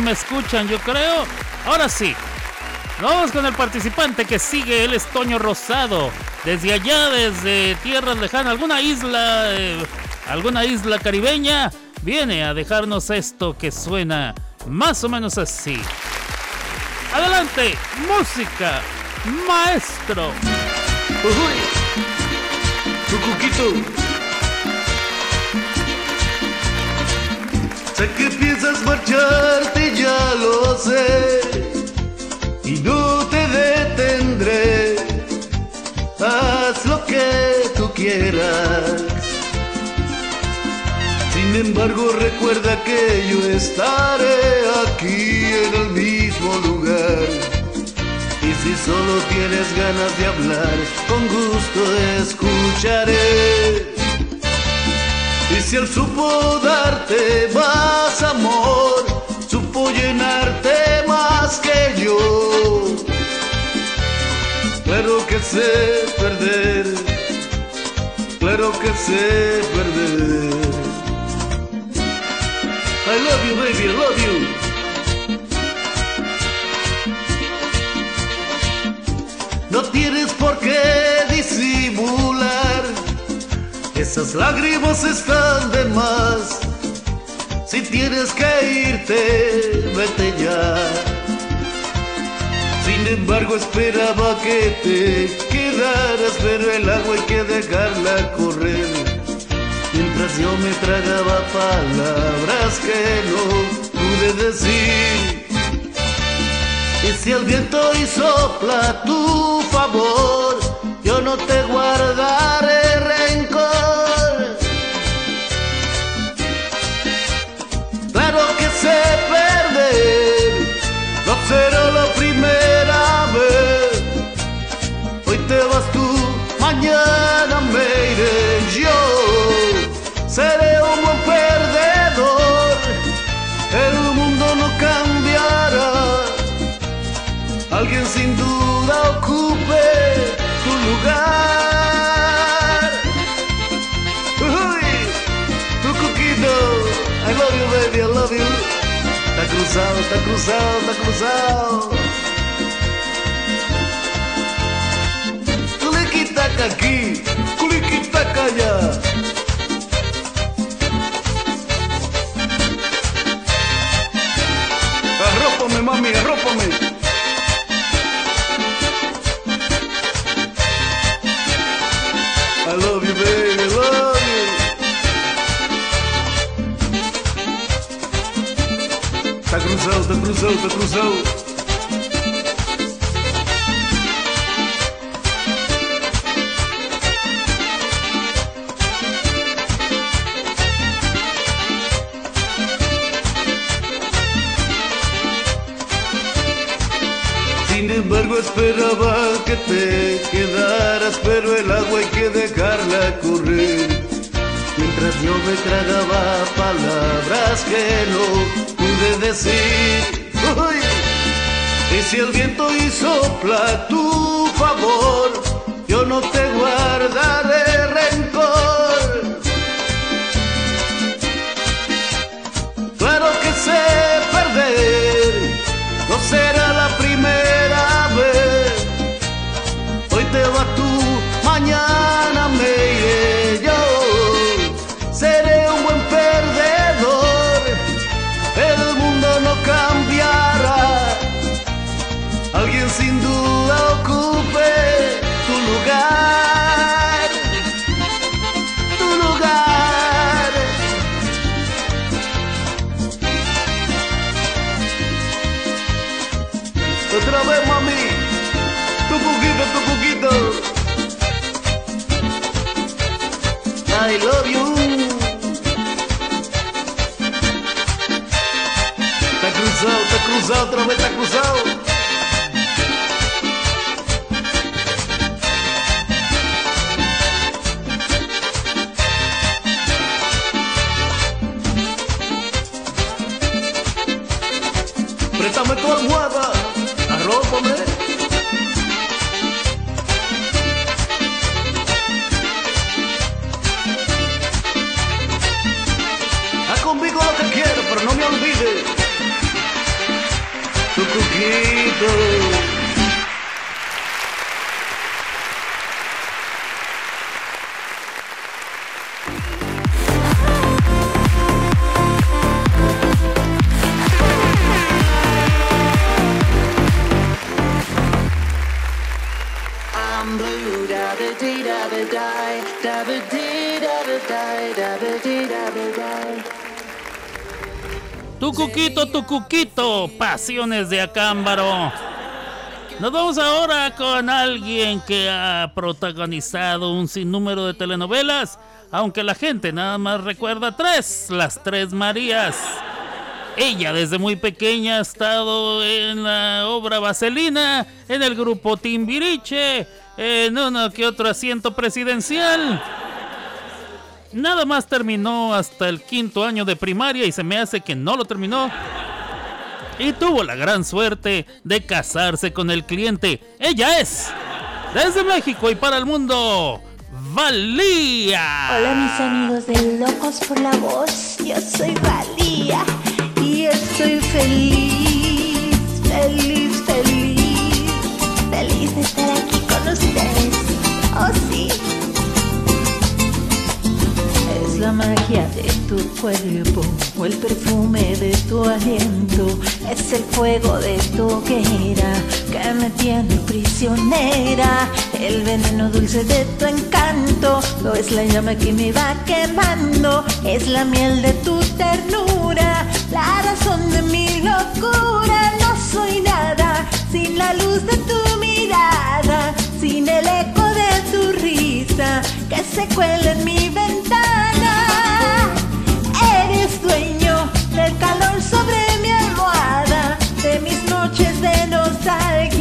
Me escuchan, yo creo. Ahora sí. Vamos con el participante que sigue, él es Toño Rosado. Desde allá, desde tierras lejanas, alguna isla, eh, alguna isla caribeña, viene a dejarnos esto que suena más o menos así. Adelante, música, maestro. Tu cuquito. Que piensas lo sé. Y no te detendré. Haz lo que tú quieras. Sin embargo, recuerda que yo estaré aquí en el mismo lugar. Y si solo tienes ganas de hablar, con gusto escucharé. Y si él supo darte más amor, llenarte más que yo. Claro que sé perder, claro que sé perder. I love you, baby, I love you. No tienes por qué disimular, esas lágrimas están de más. Si tienes que irte, vete ya. Sin embargo, esperaba que te quedaras, pero el agua hay que dejarla correr. Mientras yo me tragaba palabras que no pude decir. Y si el viento y sopla tu favor, yo no te guardaré cruzado, está cruzado, está cruzado. Culiquitaca aquí, culiquitaca allá. Arrópame, mami, arrópame. Sin embargo esperaba que te quedaras, sopla tu favor, yo no te de Acámbaro. Nos vamos ahora con alguien que ha protagonizado un sinnúmero de telenovelas, aunque la gente nada más recuerda tres, las tres Marías. Ella desde muy pequeña ha estado en la obra Vaselina, en el grupo Timbiriche, en uno que otro asiento presidencial. Nada más terminó hasta el quinto año de primaria y se me hace que no lo terminó. Y tuvo la gran suerte de casarse con el cliente. Ella es, desde México y para el mundo, Valía. Hola mis amigos de Locos por la Voz, yo soy Valía y estoy feliz, feliz, feliz, feliz de estar aquí con ustedes. Oh sí. La magia de tu cuerpo o el perfume de tu aliento. Es el fuego de tu hoguera que me tiene prisionera. El veneno dulce de tu encanto no es la llama que me va quemando. Es la miel de tu ternura, la razón de mi locura. No soy nada sin la luz de tu mirada, sin el eco de tu risa que se cuela en mi ventana. Eres dueño del calor sobre mi almohada, de mis noches de nostalgia,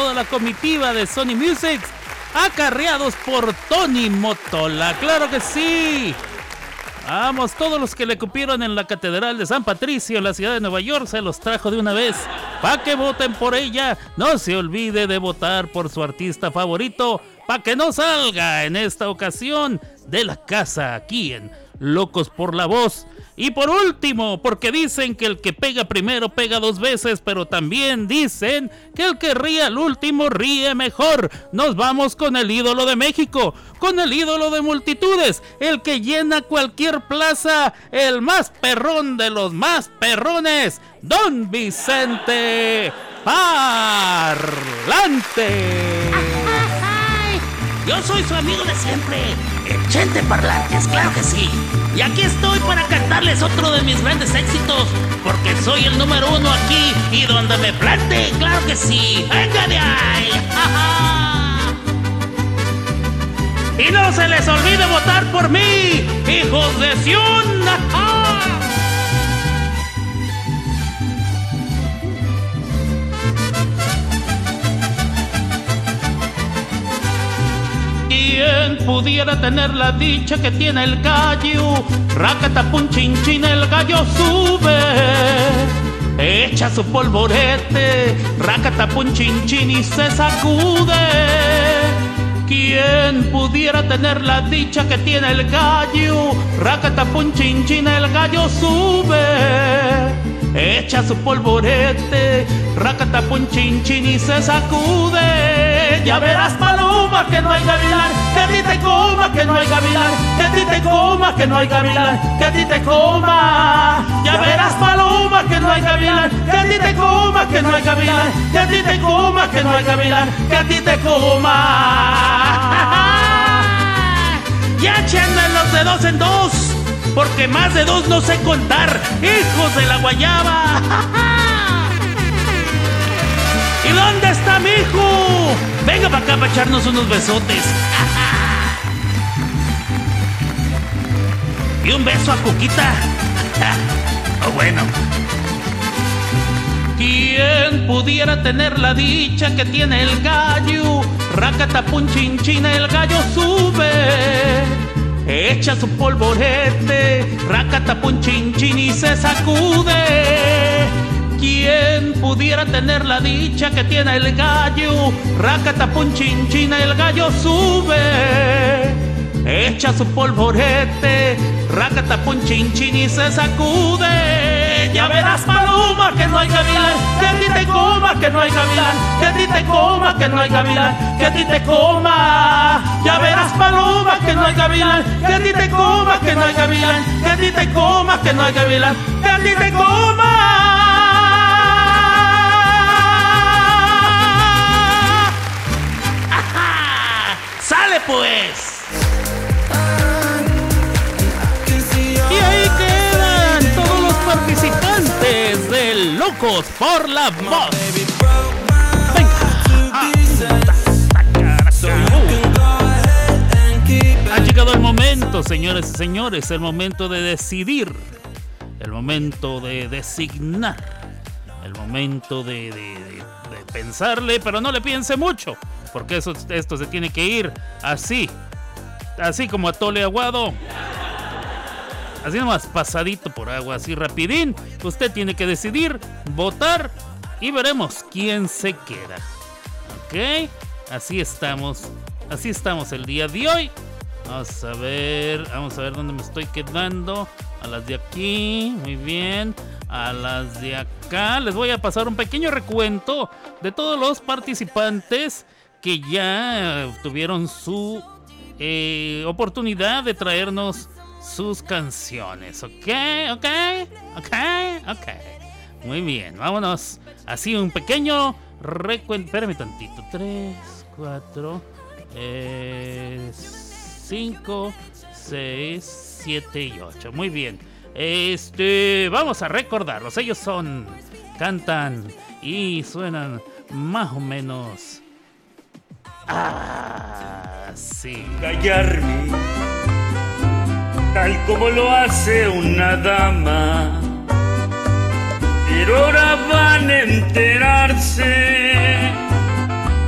toda la comitiva de Sony Music, acarreados por Tony Motola. Claro que sí. Vamos, todos los que le cupieron en la Catedral de San Patricio, en la ciudad de Nueva York, se los trajo de una vez. Pa' que voten por ella. No se olvide de votar por su artista favorito. Pa' que no salga en esta ocasión de la casa aquí en Locos por la Voz. Y por último, porque dicen que el que pega primero pega dos veces, pero también dicen que el que ríe al último ríe mejor. Nos vamos con el ídolo de México, con el ídolo de multitudes, el que llena cualquier plaza, el más perrón de los más perrones, Don Vicente Parlante. Yo soy su amigo de siempre, Chente Parlantes, claro que sí. Y aquí estoy para cantarles otro de mis grandes éxitos, porque soy el número uno aquí y donde me plante, claro que sí. ¡Venga de ahí! Y no se les olvide votar por mí, hijos de Sion. ¿Quién pudiera tener la dicha que tiene el gallo? Racatapun chin chin, el gallo sube. Echa su polvorete, racatapun chin chin y se sacude. ¿Quién pudiera tener la dicha que tiene el gallo? Racatapun chin chin, el gallo sube. Echa su polvorete, racatapun chin chin y se sacude. Ya verás paloma que no hay gavilán, que a ti te coma, que no hay gavilán, que a ti te coma, que no hay gavilán, que a ti te coma. Ya verás paloma que no hay gavilán, que a ti te coma, que no hay gavilán, que a ti te coma, que no hay gavilán, que a ti te coma. Ya echenme los de dos en dos, porque más de dos no sé contar, hijos de la guayaba. ¿Y dónde está mi hijo? Venga para acá para echarnos unos besotes. Y un beso a Cuquita. Oh, bueno. ¿Quién pudiera tener la dicha que tiene el gallo? Chin chin, el gallo sube. Echa su polvorete, racatapun chin chin y se sacude. ¿Quién pudiera tener la dicha que tiene el gallo? Racatapun chin chin, el gallo sube. Echa su polvorete, racatapun chin chin y se sacude. Ya verás paloma que no hay gavilán, que a ti te coma, que no hay gavilán, que a ti te coma, que no hay gavilán, que a ti te coma. Ya verás paloma que no hay gavilán, que a ti te coma, que no hay gavilán, que a ti te coma, que no hay gavilán, que a ti te coma. ¡Sale pues! Por la Voz. Ha llegado el momento, señores y señores, el momento de decidir, el momento de designar, el momento de, de- de- de pensarle, pero no le piense mucho, porque eso, esto se tiene que ir así, así como a tole aguado. Así nomás pasadito por agua, así rapidín. Usted tiene que decidir, votar y veremos quién se queda. ¿Ok? Así estamos. Así estamos el día de hoy. Vamos a ver, vamos a ver dónde me estoy quedando. A las de aquí, muy bien. A las de acá. Les voy a pasar un pequeño recuento de todos los participantes que ya tuvieron su eh, oportunidad de traernos sus canciones. ¿Ok? ¿Ok? ¿Ok? ¿Ok? Muy bien, vámonos. Así un pequeño recuento. Espérame tantito. 3, 4, 5, 6, 7 y 8. Muy bien. Este, vamos a recordarlos. Ellos son, cantan y suenan más o menos así. callarme, tal como lo hace una dama. Pero ahora van a enterarse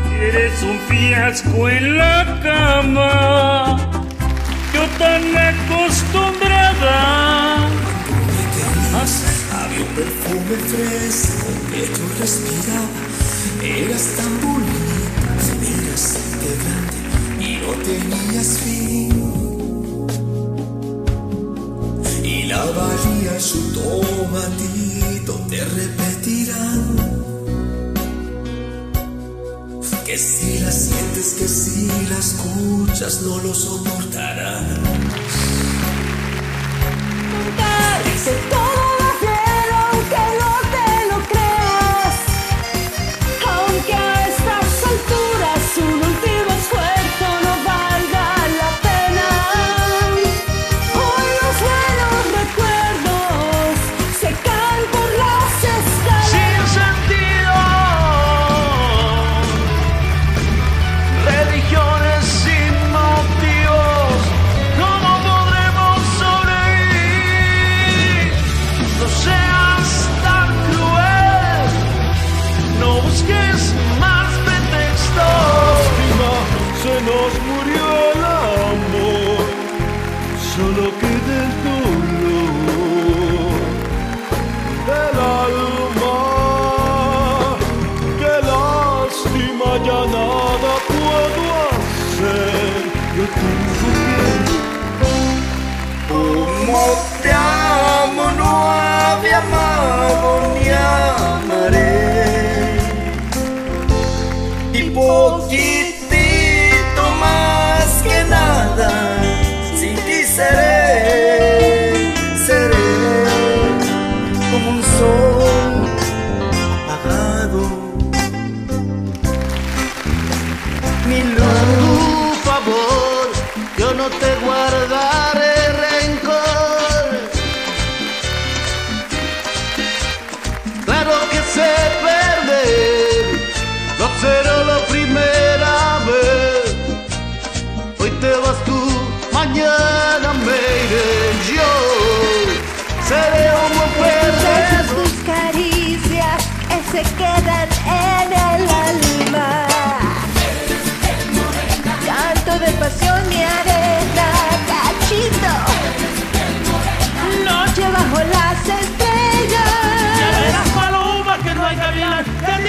que eres un fiasco en la cama. Yo tan acostumbrada. Había un perfume fresco que yo respiraba. Eras tan bonita, eras de grande y no tenías fin. Y la valía su tomatito te repetirán. Que si la sientes, que si la escuchas, no lo soportarás. Dice todo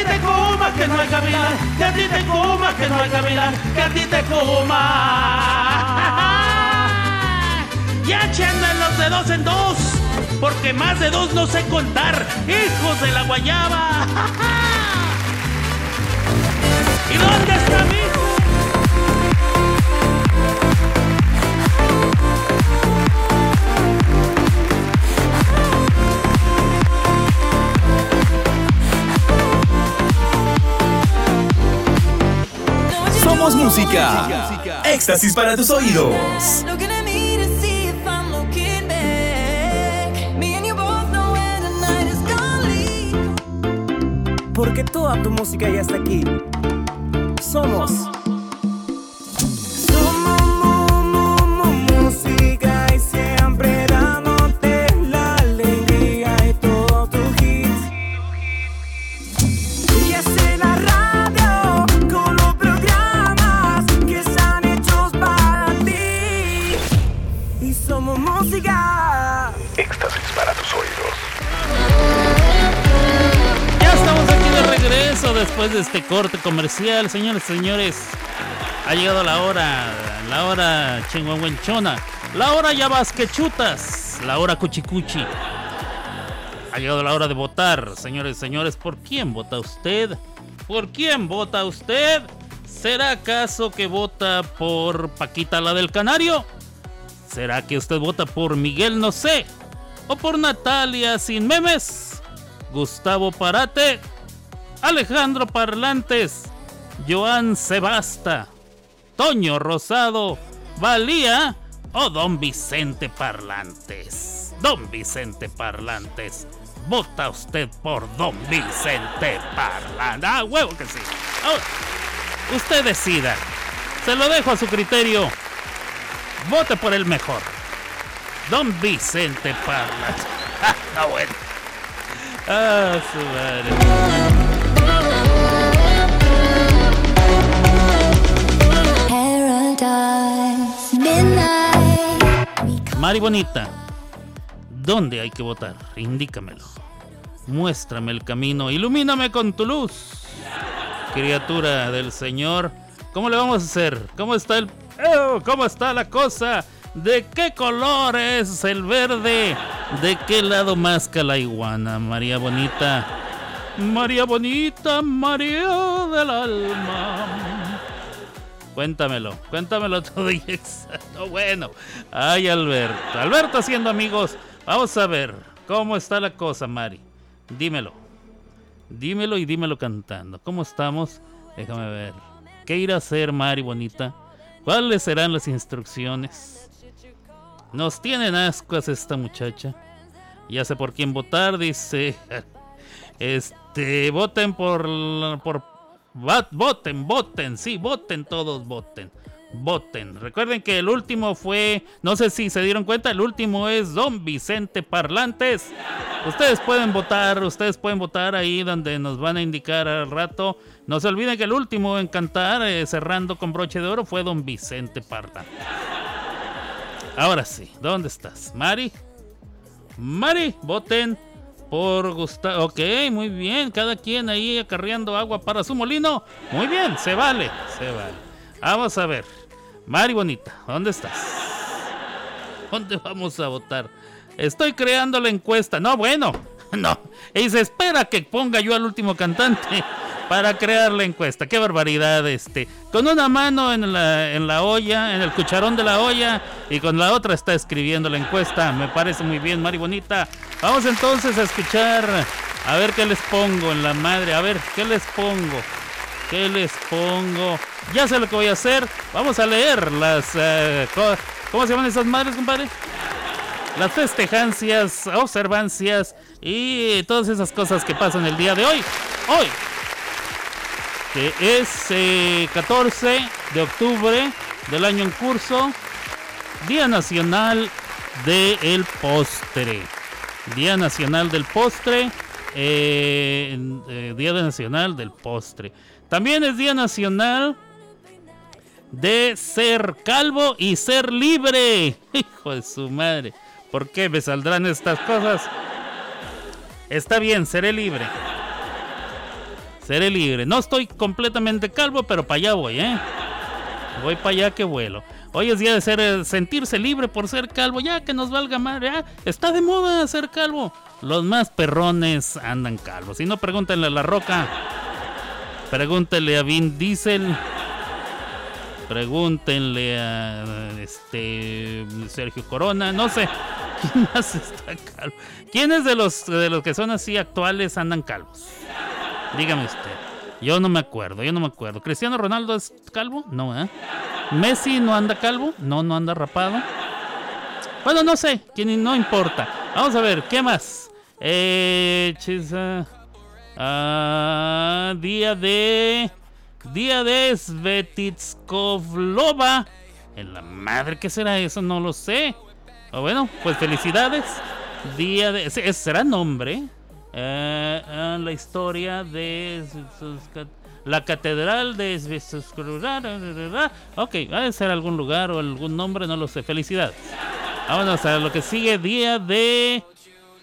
ti te coma, que no hay gavilán, que a ti te coma, que no hay gavilán, que a ti te coma. Ya los de dos en dos, porque más de dos no sé contar, hijos de la guayaba. ¿Y dónde está mi hijo? When the night is gonna leave. Porque toda tu música ya está aquí. Somos. Somos corte comercial, señores señores. Ha llegado la hora, la hora chingüengüenchona, la hora ya vas que chutas, la hora cuchicuchi. Ha llegado la hora de votar, señores señores. ¿Por quién vota usted? ¿Por quién vota usted? ¿Será acaso que vota por Paquita la del Canario? ¿Será que usted vota por Miguel No sé? ¿O por Natalia sin memes? Gustavo Parate, Alejandro Parlantes, Joan Sebasta, Toño Rosado, Valía o Don Vicente Parlantes. Don Vicente Parlantes. Vota usted por Don Vicente Parlantes. Ah, huevo que sí. Usted decida. Se lo dejo a su criterio. Vote por el mejor. Don Vicente Parlantes. Ah, bueno. Ah, su madre. Mari Bonita, ¿dónde hay que votar? Indícamelo. Muéstrame el camino, ilumíname con tu luz. Criatura del Señor, ¿cómo le vamos a hacer? ¿Cómo está el. ¿Cómo está la cosa? ¿De qué color es el verde? ¿De qué lado masca la iguana, María Bonita? María Bonita, María del alma. Cuéntamelo, cuéntamelo todo y exacto. Bueno, ay Alberto, Alberto haciendo amigos. Vamos a ver cómo está la cosa, Mari. Dímelo, dímelo y dímelo cantando. ¿Cómo estamos? Déjame ver. ¿Qué irá a hacer, Mari Bonita? ¿Cuáles serán las instrucciones? Nos tienen ascuas esta muchacha. Ya sé por quién votar, dice. Este, voten por, por voten, voten, sí, voten todos, voten. Voten. Recuerden que el último fue, no sé si se dieron cuenta, el último es Don Vicente Parlantes. Ustedes pueden votar, ustedes pueden votar ahí donde nos van a indicar al rato. No se olviden que el último en cantar, eh, cerrando con broche de oro, fue Don Vicente Parlantes. Ahora sí, ¿dónde estás? Mari. Mari, voten por Gustavo. Ok, muy bien. Cada quien ahí acarreando agua para su molino. Muy bien, se vale, se vale. Vamos a ver. Mari Bonita, ¿dónde estás? ¿Dónde vamos a votar? Estoy creando la encuesta. No, bueno, no. Y se espera que ponga yo al último cantante para crear la encuesta. Qué barbaridad, este. Con una mano en la, en la olla, en el cucharón de la olla, y con la otra está escribiendo la encuesta. Me parece muy bien, Mari Bonita. Vamos entonces a escuchar. A ver qué les pongo en la madre. A ver, ¿qué les pongo? ¿Qué les pongo? Ya sé lo que voy a hacer. Vamos a leer las... co- ¿Cómo se llaman esas madres, compadre? Las festejancias, observancias y todas esas cosas que pasan el día de hoy. Hoy, es eh, 14 de octubre del año en curso, Día Nacional del Postre. Día Nacional del Postre. eh, eh, Día Nacional del Postre. También es Día Nacional de ser calvo y ser libre. Hijo de su madre. ¿Por qué me saldrán estas cosas? Está bien, seré libre. Seré libre. No estoy completamente calvo, pero para allá voy, ¿eh? Voy para allá que vuelo. Hoy es día de ser, eh, sentirse libre por ser calvo. Ya que nos valga madre. ah, Está de moda ser calvo. Los más perrones andan calvos. Si no, pregúntenle a La Roca. Pregúntenle a Vin Diesel. Pregúntenle a este Sergio Corona, no sé. ¿Quién más está calvo? ¿Quiénes de los de los que son así actuales andan calvos? Dígame usted. Yo no me acuerdo, yo no me acuerdo. ¿Cristiano Ronaldo es calvo? No, ¿eh? ¿Messi no anda calvo? No, no anda rapado. Bueno, no sé, no importa. Vamos a ver, ¿qué más? Eh, chisa- ah, día de Día de Svetitskovlova. En la madre, ¿qué será eso? No lo sé. O bueno, pues felicidades. Día de. ¿Será nombre? Eh, ah, la historia de. La catedral de. Ok, va a ser algún lugar o algún nombre, no lo sé. Felicidades. Vámonos a lo que sigue. Día de.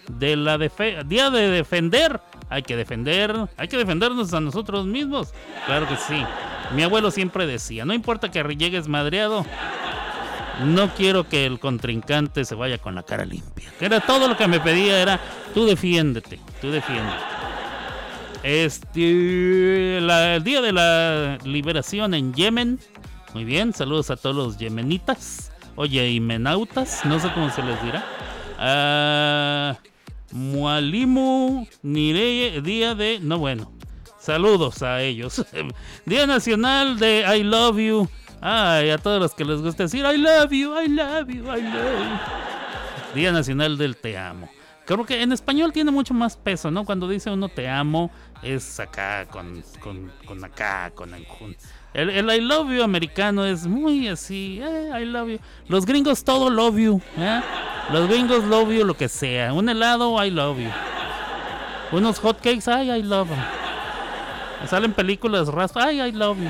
De la Día de defender. Hay que defender. Hay que defendernos a nosotros mismos. Claro que sí. Mi abuelo siempre decía: No importa que llegues madreado. No quiero que el contrincante se vaya con la cara limpia. Que era todo lo que me pedía, era tú defiéndete, tú defiéndete. Este, la- el día de la liberación en Yemen. Muy bien, saludos a todos los yemenitas o yemenautas, no sé cómo se les dirá. Ah, Mualimu Nireye, día de. No, bueno. Saludos a ellos. Día Nacional de I Love You. Ay, a todos los que les gusta decir I love you, I love you, I love you. Día Nacional del Te Amo. Creo que en español tiene mucho más peso, ¿no? Cuando dice uno te amo, es acá, con, con, con acá, con jun- el, el I love you americano es muy así, eh, I love you. Los gringos todo love you, ¿eh? Los gringos love you lo que sea. Un helado, I love you. Unos hotcakes, ay, I love them. Salen películas raspa, ay, I love you.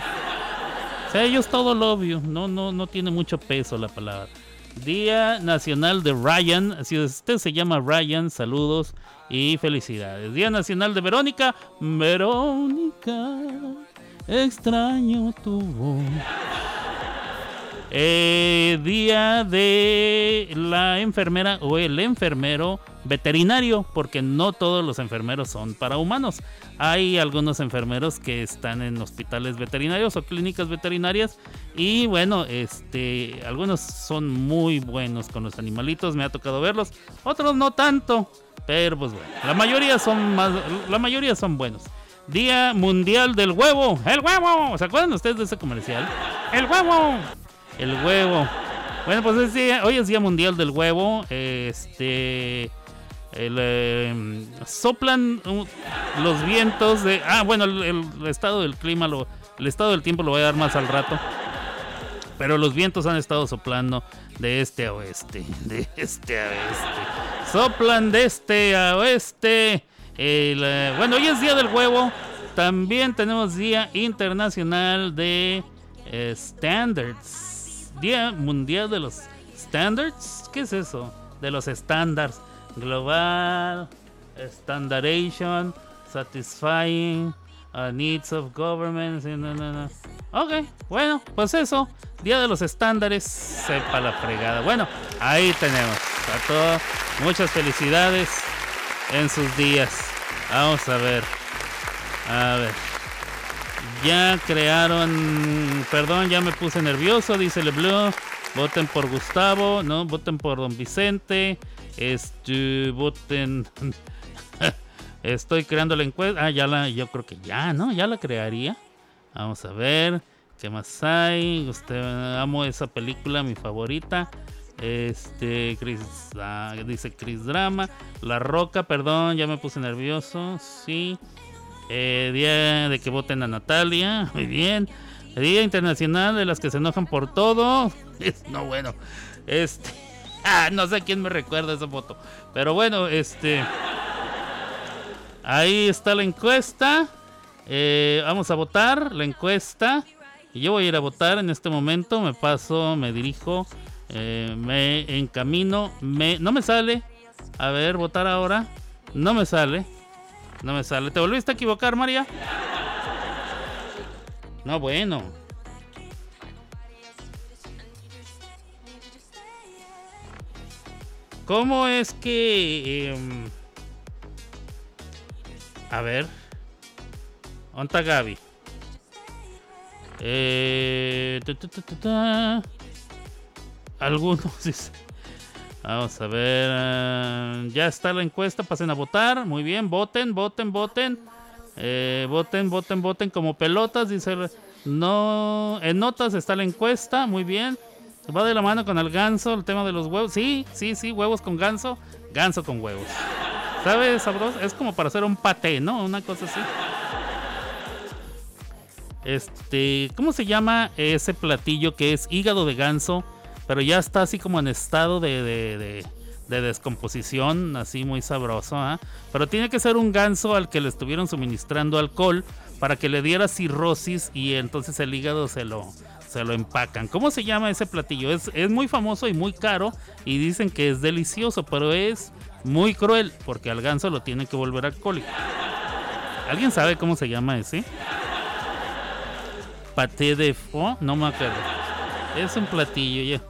O ellos todo love you. No, no, no tiene mucho peso la palabra. Día Nacional de Ryan. Si usted se llama Ryan, saludos y felicidades. Día Nacional de Verónica. Verónica, extraño tu voz. Eh, día de la enfermera o el enfermero veterinario, porque no todos los enfermeros son para humanos. Hay algunos enfermeros que están en hospitales veterinarios o clínicas veterinarias y bueno, este, algunos son muy buenos con los animalitos, me ha tocado verlos, otros no tanto, pero pues bueno, la mayoría son más, la mayoría son buenos. Día Mundial del Huevo, el huevo, ¿se acuerdan ustedes de ese comercial? El huevo. El huevo. Bueno, pues es día- hoy es Día Mundial del Huevo. Este. El, eh, soplan uh, los vientos de. Ah, bueno, el, estado del clima, lo, el estado del tiempo lo voy a dar más al rato. Pero los vientos han estado soplando de este a oeste. De este a oeste. Soplan de este a oeste. Eh, bueno, hoy es Día del Huevo. También tenemos Día Internacional de eh, Standards. Día Mundial de los Standards. ¿Qué es eso? De los estándares. Global, Standardization, Satisfying uh, Needs of Government. sí, no, no, no. Ok, bueno, pues eso. Día de los estándares. Sepa la fregada. Bueno, ahí tenemos a todos. Muchas felicidades en sus días. Vamos a ver. A ver. Ya crearon. Perdón, ya me puse nervioso, dice LeBlanc. Voten por Gustavo, no, voten por Don Vicente. Este, voten. Estoy creando la encuesta. Ah, ya la, yo creo que ya, ¿no? Ya la crearía. Vamos a ver. ¿Qué más hay? Amo esa película, mi favorita. Este, dice Chris Drama. La Roca, perdón, ya me puse nervioso. Sí. Eh, día de que voten a Natalia. Muy bien. Día Internacional de las que se enojan por todo. Es, no, bueno. Este. Ah, no sé quién me recuerda esa foto. Pero bueno, este. Ahí está la encuesta. Eh, vamos a votar la encuesta. Y yo voy a ir a votar en este momento. Me paso, me dirijo, eh, me encamino. Me, no me sale. A ver, votar ahora. No me sale. No me sale. ¿Te volviste a equivocar, María? No, bueno. ¿Cómo es que... em, a ver. ¿Dónde está Gaby? Eh, ta, ta. Algunos. Vamos a ver. ah, ya está la encuesta. Pasen a votar. Muy bien. Voten, voten, voten. Eh, voten, voten, voten como pelotas. Dice. No. En notas está la encuesta. Muy bien. Va de la mano con el ganso. El tema de los huevos. Sí, sí, sí. Huevos con ganso. Ganso con huevos. ¿Sabes, sabroso? Es como para hacer un paté, ¿no? Una cosa así. Este, ¿cómo se llama ese platillo que es hígado de ganso? Pero ya está así como en estado de, de, de- de descomposición, así muy sabroso, ¿ah? Pero tiene que ser un ganso al que le estuvieron suministrando alcohol para que le diera cirrosis y entonces el hígado se lo, se lo empacan. ¿Cómo se llama ese platillo? Es, es muy famoso y muy caro y dicen que es delicioso, pero es muy cruel porque al ganso lo tienen que volver alcohólico. ¿Alguien sabe cómo se llama ese? Paté de fo, no me acuerdo. Es un platillo ya.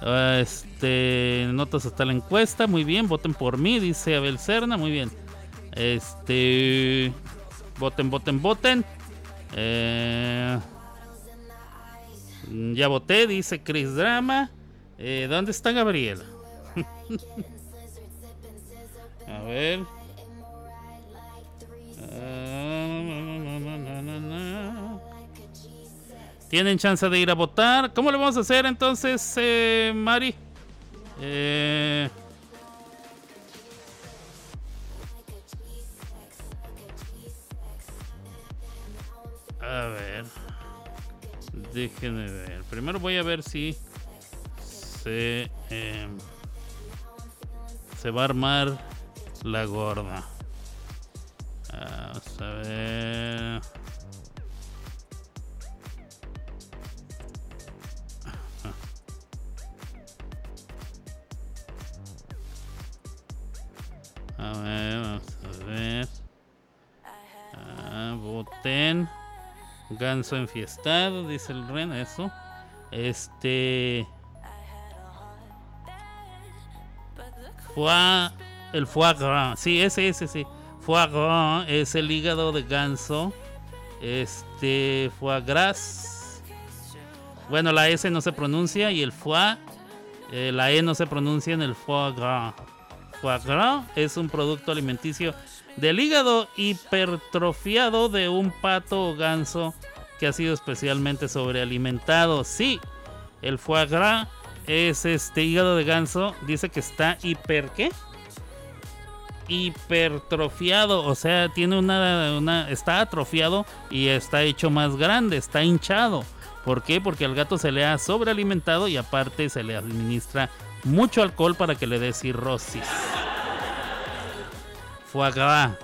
Ah, Este, notas hasta la encuesta, muy bien, voten por mí, dice Abel Cerna, muy bien. Este, voten, voten, voten. Eh, ya voté, dice Chris Drama. Eh, ¿Dónde está Gabriela? A ver. Ah, Tienen chance de ir a votar. ¿Cómo le vamos a hacer entonces, eh, Mari? Eh, a ver. Déjenme ver. Primero voy a ver si se, em, va a armar la gorda. A ver. A ver, vamos a ver. Ah, Voten. Ganso enfiestado, dice el Ren, eso. Este. Foie, el foie gras. Sí, ese, ese, sí. Foie gras es el hígado de ganso. Este, foie gras. Bueno, la S no se pronuncia y el foie, eh, la E no se pronuncia en el foie gras. Foie gras es un producto alimenticio del hígado hipertrofiado de un pato o ganso que ha sido especialmente sobrealimentado. Sí, el foie gras es este hígado de ganso. Dice que está hiper ¿qué? Hipertrofiado. O sea, tiene una, una. Está atrofiado y está hecho más grande. Está hinchado. ¿Por qué? Porque al gato se le ha sobrealimentado y aparte se le administra mucho alcohol para que le dé cirrosis. Foie gras.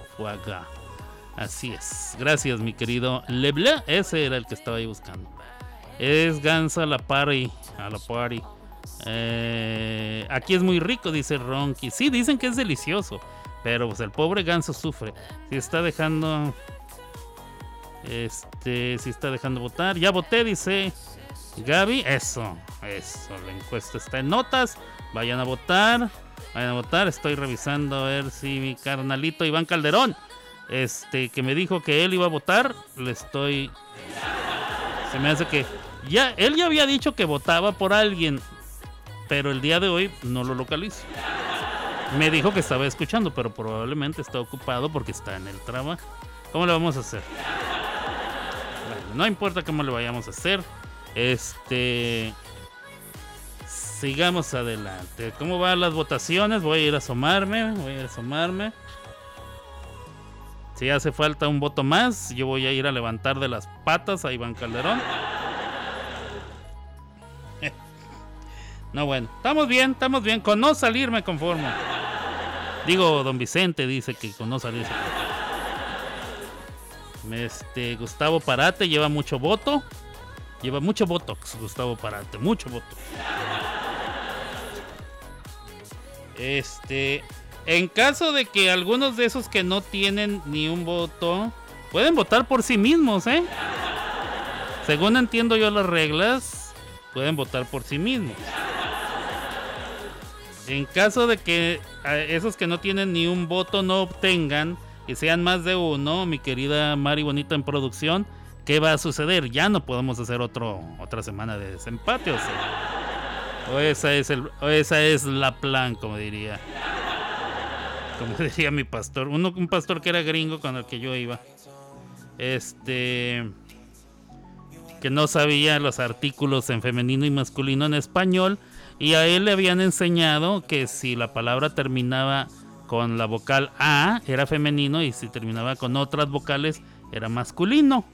Así es. Gracias, mi querido Leblanc. Ese era el que estaba ahí buscando. Es ganso a la party. A la party. Eh, aquí es muy rico, dice Ronky. Sí, dicen que es delicioso. Pero pues el pobre ganso sufre. Si está dejando. Este. Si está dejando votar. Ya voté, dice Gaby. Eso, eso. La encuesta está en notas. Vayan a votar. Vayan a votar. Estoy revisando a ver si mi carnalito Iván Calderón. Este, que me dijo que él iba a votar. Le estoy. Se me hace que. Ya, él ya había dicho que votaba por alguien pero el día de hoy no lo localizo. Me dijo que estaba escuchando, pero probablemente está ocupado porque está en el trabajo. ¿Cómo le vamos a hacer? No importa cómo le vayamos a hacer. Este. Sigamos adelante. ¿Cómo van las votaciones? Voy a ir a asomarme. Voy a ir a asomarme. Si hace falta un voto más, yo voy a ir a levantar de las patas a Iván Calderón. No, bueno, estamos bien, estamos bien. Con no salir me conformo. Digo, don Vicente dice que con no salir. Este, Gustavo Parate lleva mucho voto. Lleva mucho botox, Gustavo Parate, mucho voto. Este, en caso de que algunos de esos que no tienen ni un voto, pueden votar por sí mismos, ¿eh? Según entiendo yo las reglas, pueden votar por sí mismos. En caso de que esos que no tienen ni un voto no obtengan y sean más de uno, mi querida Mari Bonita en producción, ¿qué va a suceder? Ya no podemos hacer otro, otra semana de desempate, o sea. O esa es, el, esa es la plan, como diría. Como diría mi pastor. Uno, un pastor que era gringo con el que yo iba. Este. Que no sabía los artículos en femenino y masculino en español y a él le habían enseñado que si la palabra terminaba con la vocal A era femenino y si terminaba con otras vocales era masculino.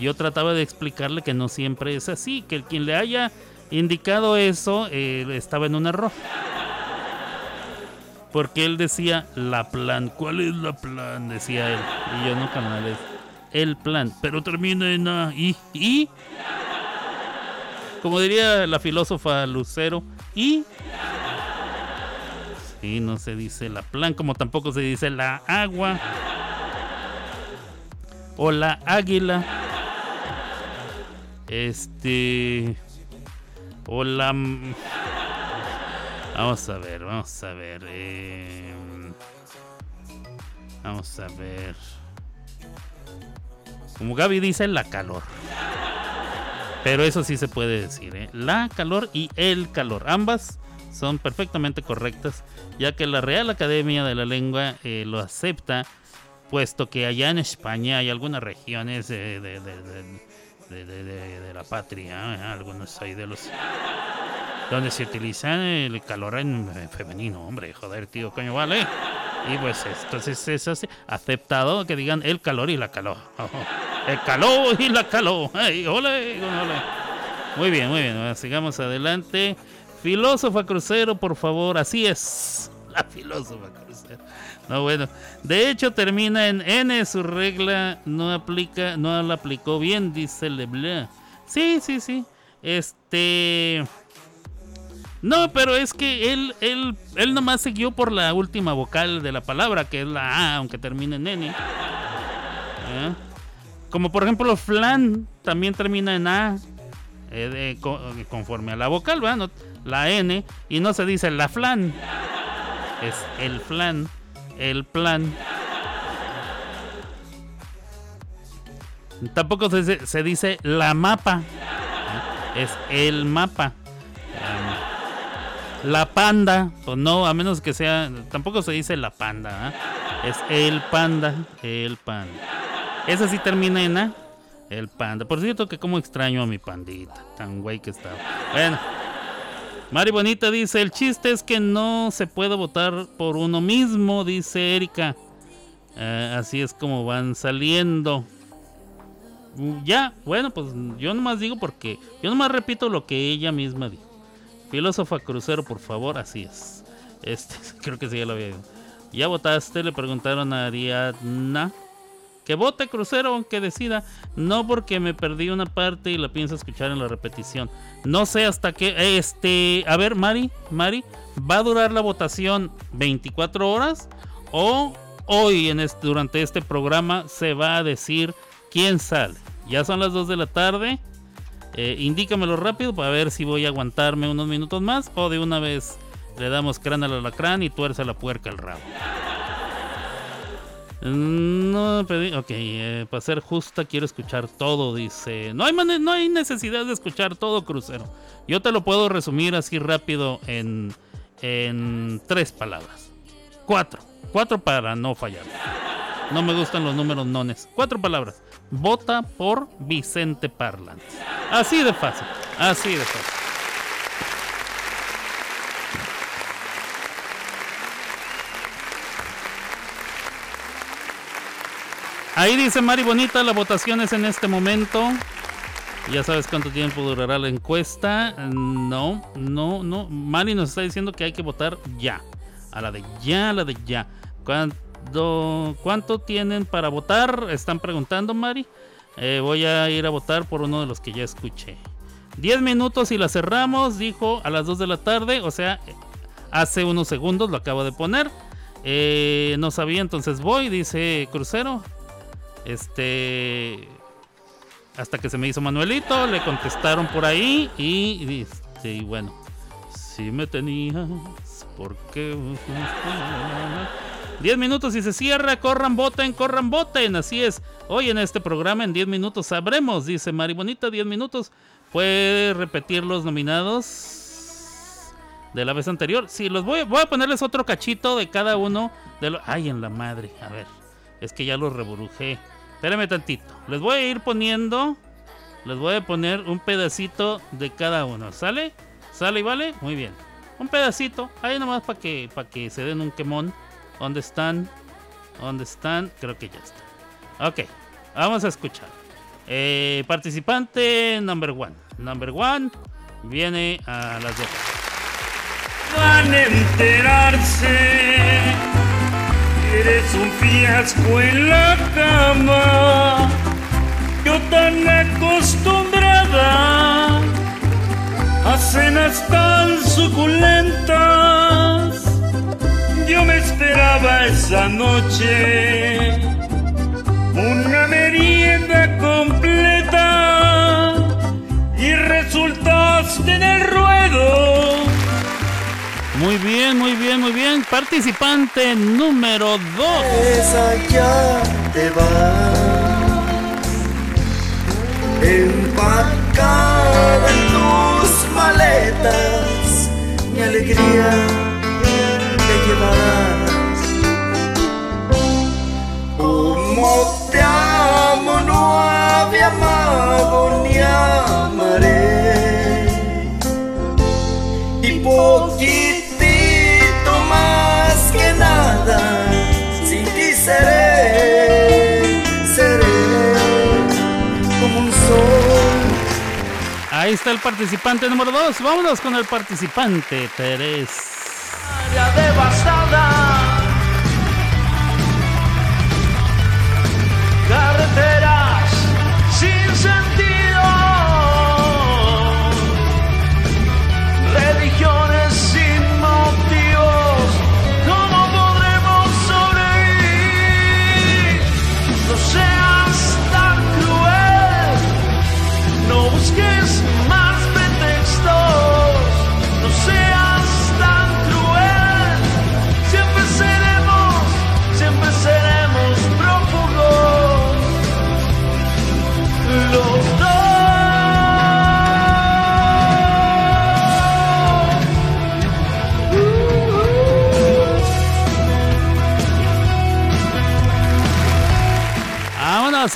yo trataba de explicarle que no siempre es así, que quien le haya indicado eso eh, estaba en un error. Porque él decía la plan. ¿Cuál es la plan? Decía él. Y yo no, canales. El plan. Pero termina en A. ¿Y? ¿Y? Como diría la filósofa Lucero. Y. Sí, no se dice la plan, como tampoco se dice la agua. O la águila. Este. O la. Vamos a ver, vamos a ver. Eh, vamos a ver. Como Gaby dice, la calor. Pero eso sí se puede decir, ¿eh? La calor y el calor. Ambas son perfectamente correctas, ya que la Real Academia de la Lengua eh, lo acepta, puesto que allá en España hay algunas regiones de, de, la patria, ¿eh? algunos hay de los... donde se utiliza el calor en femenino, hombre, joder, tío, coño, vale. Y pues entonces es así, aceptado que digan el calor y la calor. El calor y la calor. Muy bien, muy bien. Sigamos adelante. Filósofa crucero, por favor. Así es. La filósofa. No, bueno. De hecho, termina en N. Su regla no aplica, no la aplicó bien, dice Leblanc. Sí, sí, sí. Este. No, pero es que él, él, él nomás siguió por la última vocal de la palabra, que es la A, aunque termine en N. ¿Eh? Como por ejemplo, flan también termina en A, eh, co- conforme a la vocal, ¿verdad? La N, y no se dice la flan, es el flan, el plan. Tampoco se se dice la mapa, es el mapa. La panda, pues no, a menos que sea, tampoco se dice la panda, ¿eh? es el panda, el panda. Ese sí termina en A. El panda. Por cierto que como extraño a mi pandita. Tan güey que estaba. Bueno. Mari Bonita dice, el chiste es que no se puede votar por uno mismo, dice Erika. Eh, así es como van saliendo. Mm, Ya, bueno, pues yo nomás digo porque yo nomás repito lo que ella misma dijo. Filósofa crucero, por favor, así es. Este, creo que sí ya lo había dicho. ¿Ya votaste? Le preguntaron a Ariadna. Que vote crucero aunque decida. No porque me perdí una parte y la pienso escuchar en la repetición. No sé hasta qué. Este. A ver, Mari, Mari. ¿Va a durar la votación 24 horas? ¿O hoy este, durante este programa se va a decir quién sale? Ya son las 2 de la tarde. Eh, indícamelo rápido para ver si voy a aguantarme unos minutos más. O de una vez le damos crán al alacrán y tuerce la puerca al rabo. No, pedí, ok, eh, para ser justa quiero escuchar todo, dice. No hay, no hay necesidad de escuchar todo, crucero. Yo te lo puedo resumir así rápido en, en tres palabras. Cuatro. Cuatro para no fallar. No me gustan los números nones. Cuatro palabras. Vota por Vicente Parlantes. Así de fácil. Así de fácil. Ahí dice Mari Bonita, la votación es en este momento. Ya sabes cuánto tiempo durará la encuesta. No, no, no. Mari nos está diciendo que hay que votar ya. A la de ya, a la de ya. ¿Cuánto, tienen para votar? Están preguntando, Mari. Eh, voy a ir a votar por uno de los que ya escuché. 10 minutos y la cerramos, dijo a las 2 de la tarde. O sea, hace unos segundos lo acabo de poner. Eh, no sabía, entonces voy, dice Crucero. Este. Hasta que se me hizo Manuelito, le contestaron por ahí y, este, y bueno, si me tenías, ¿por qué? 10 minutos y se cierra, corran, voten, corran, voten, así es. Hoy en este programa en 10 minutos sabremos, dice Mari Bonita, 10 minutos. ¿Puede repetir los nominados de la vez anterior? Sí, los voy, voy a ponerles otro cachito de cada uno de los... Ay, en la madre, a ver, es que ya los reburujé. Espérame tantito. Les voy a ir poniendo. Les voy a poner un pedacito de cada uno. ¿Sale? ¿Sale y vale? Muy bien. Un pedacito. Ahí nomás para que, para que se den un quemón. ¿Dónde están? ¿Dónde están? Creo que ya están. Ok. Vamos a escuchar. Eh, participante number one. Number one viene a las dos. van a enterarse eres un fiasco en la cama. Yo tan acostumbrada a cenas tan suculentas. Yo me esperaba esa noche una merienda completa Muy bien, muy bien, muy bien. Participante número 2. Esa ya te va empacada en tus maletas. Mi alegría te llevarás. Como te amo, no había amado ni amaré. Y poquitito Ahí está el participante número 2. Vámonos con el participante 3. área devastada.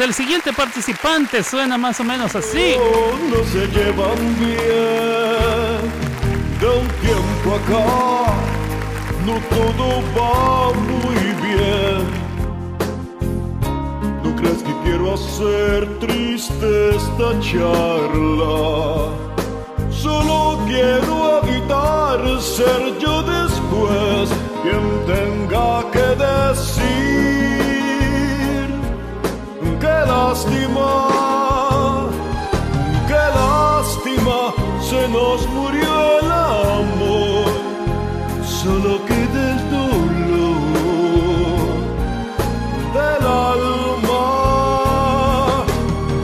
El siguiente participante suena más o menos así. No se llevan bien. De un tiempo acá, no todo va muy bien. No creas que quiero hacer triste esta charla. Solo quiero evitar ser yo después quien tenga que decir. Qué lástima, qué lástima, se nos murió el amor, solo queda el dolor del alma.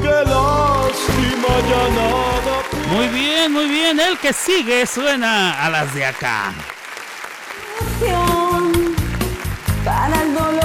Qué lástima, ya nada. Muy bien, muy bien. El que sigue suena a las de acá. para el dolor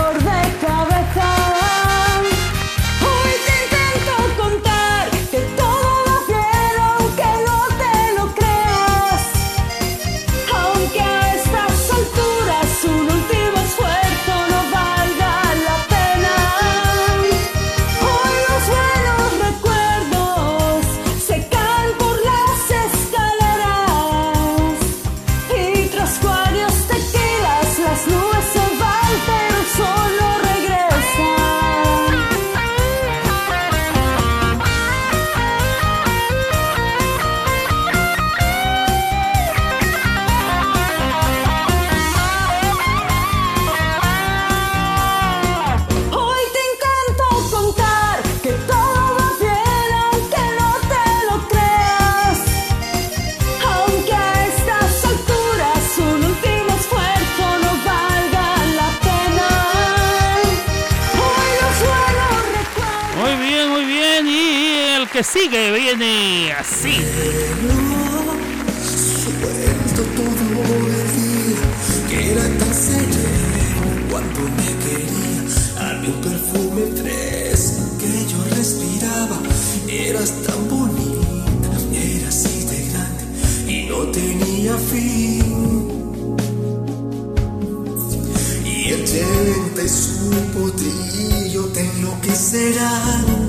sigue viene así. Suelto todo el día que era tan sereno cuando me quería. Había un perfume fresco que yo respiraba. Eras tan bonita, eras así de grande y no tenía fin. Y el diente y su potrillo te enloquecerán.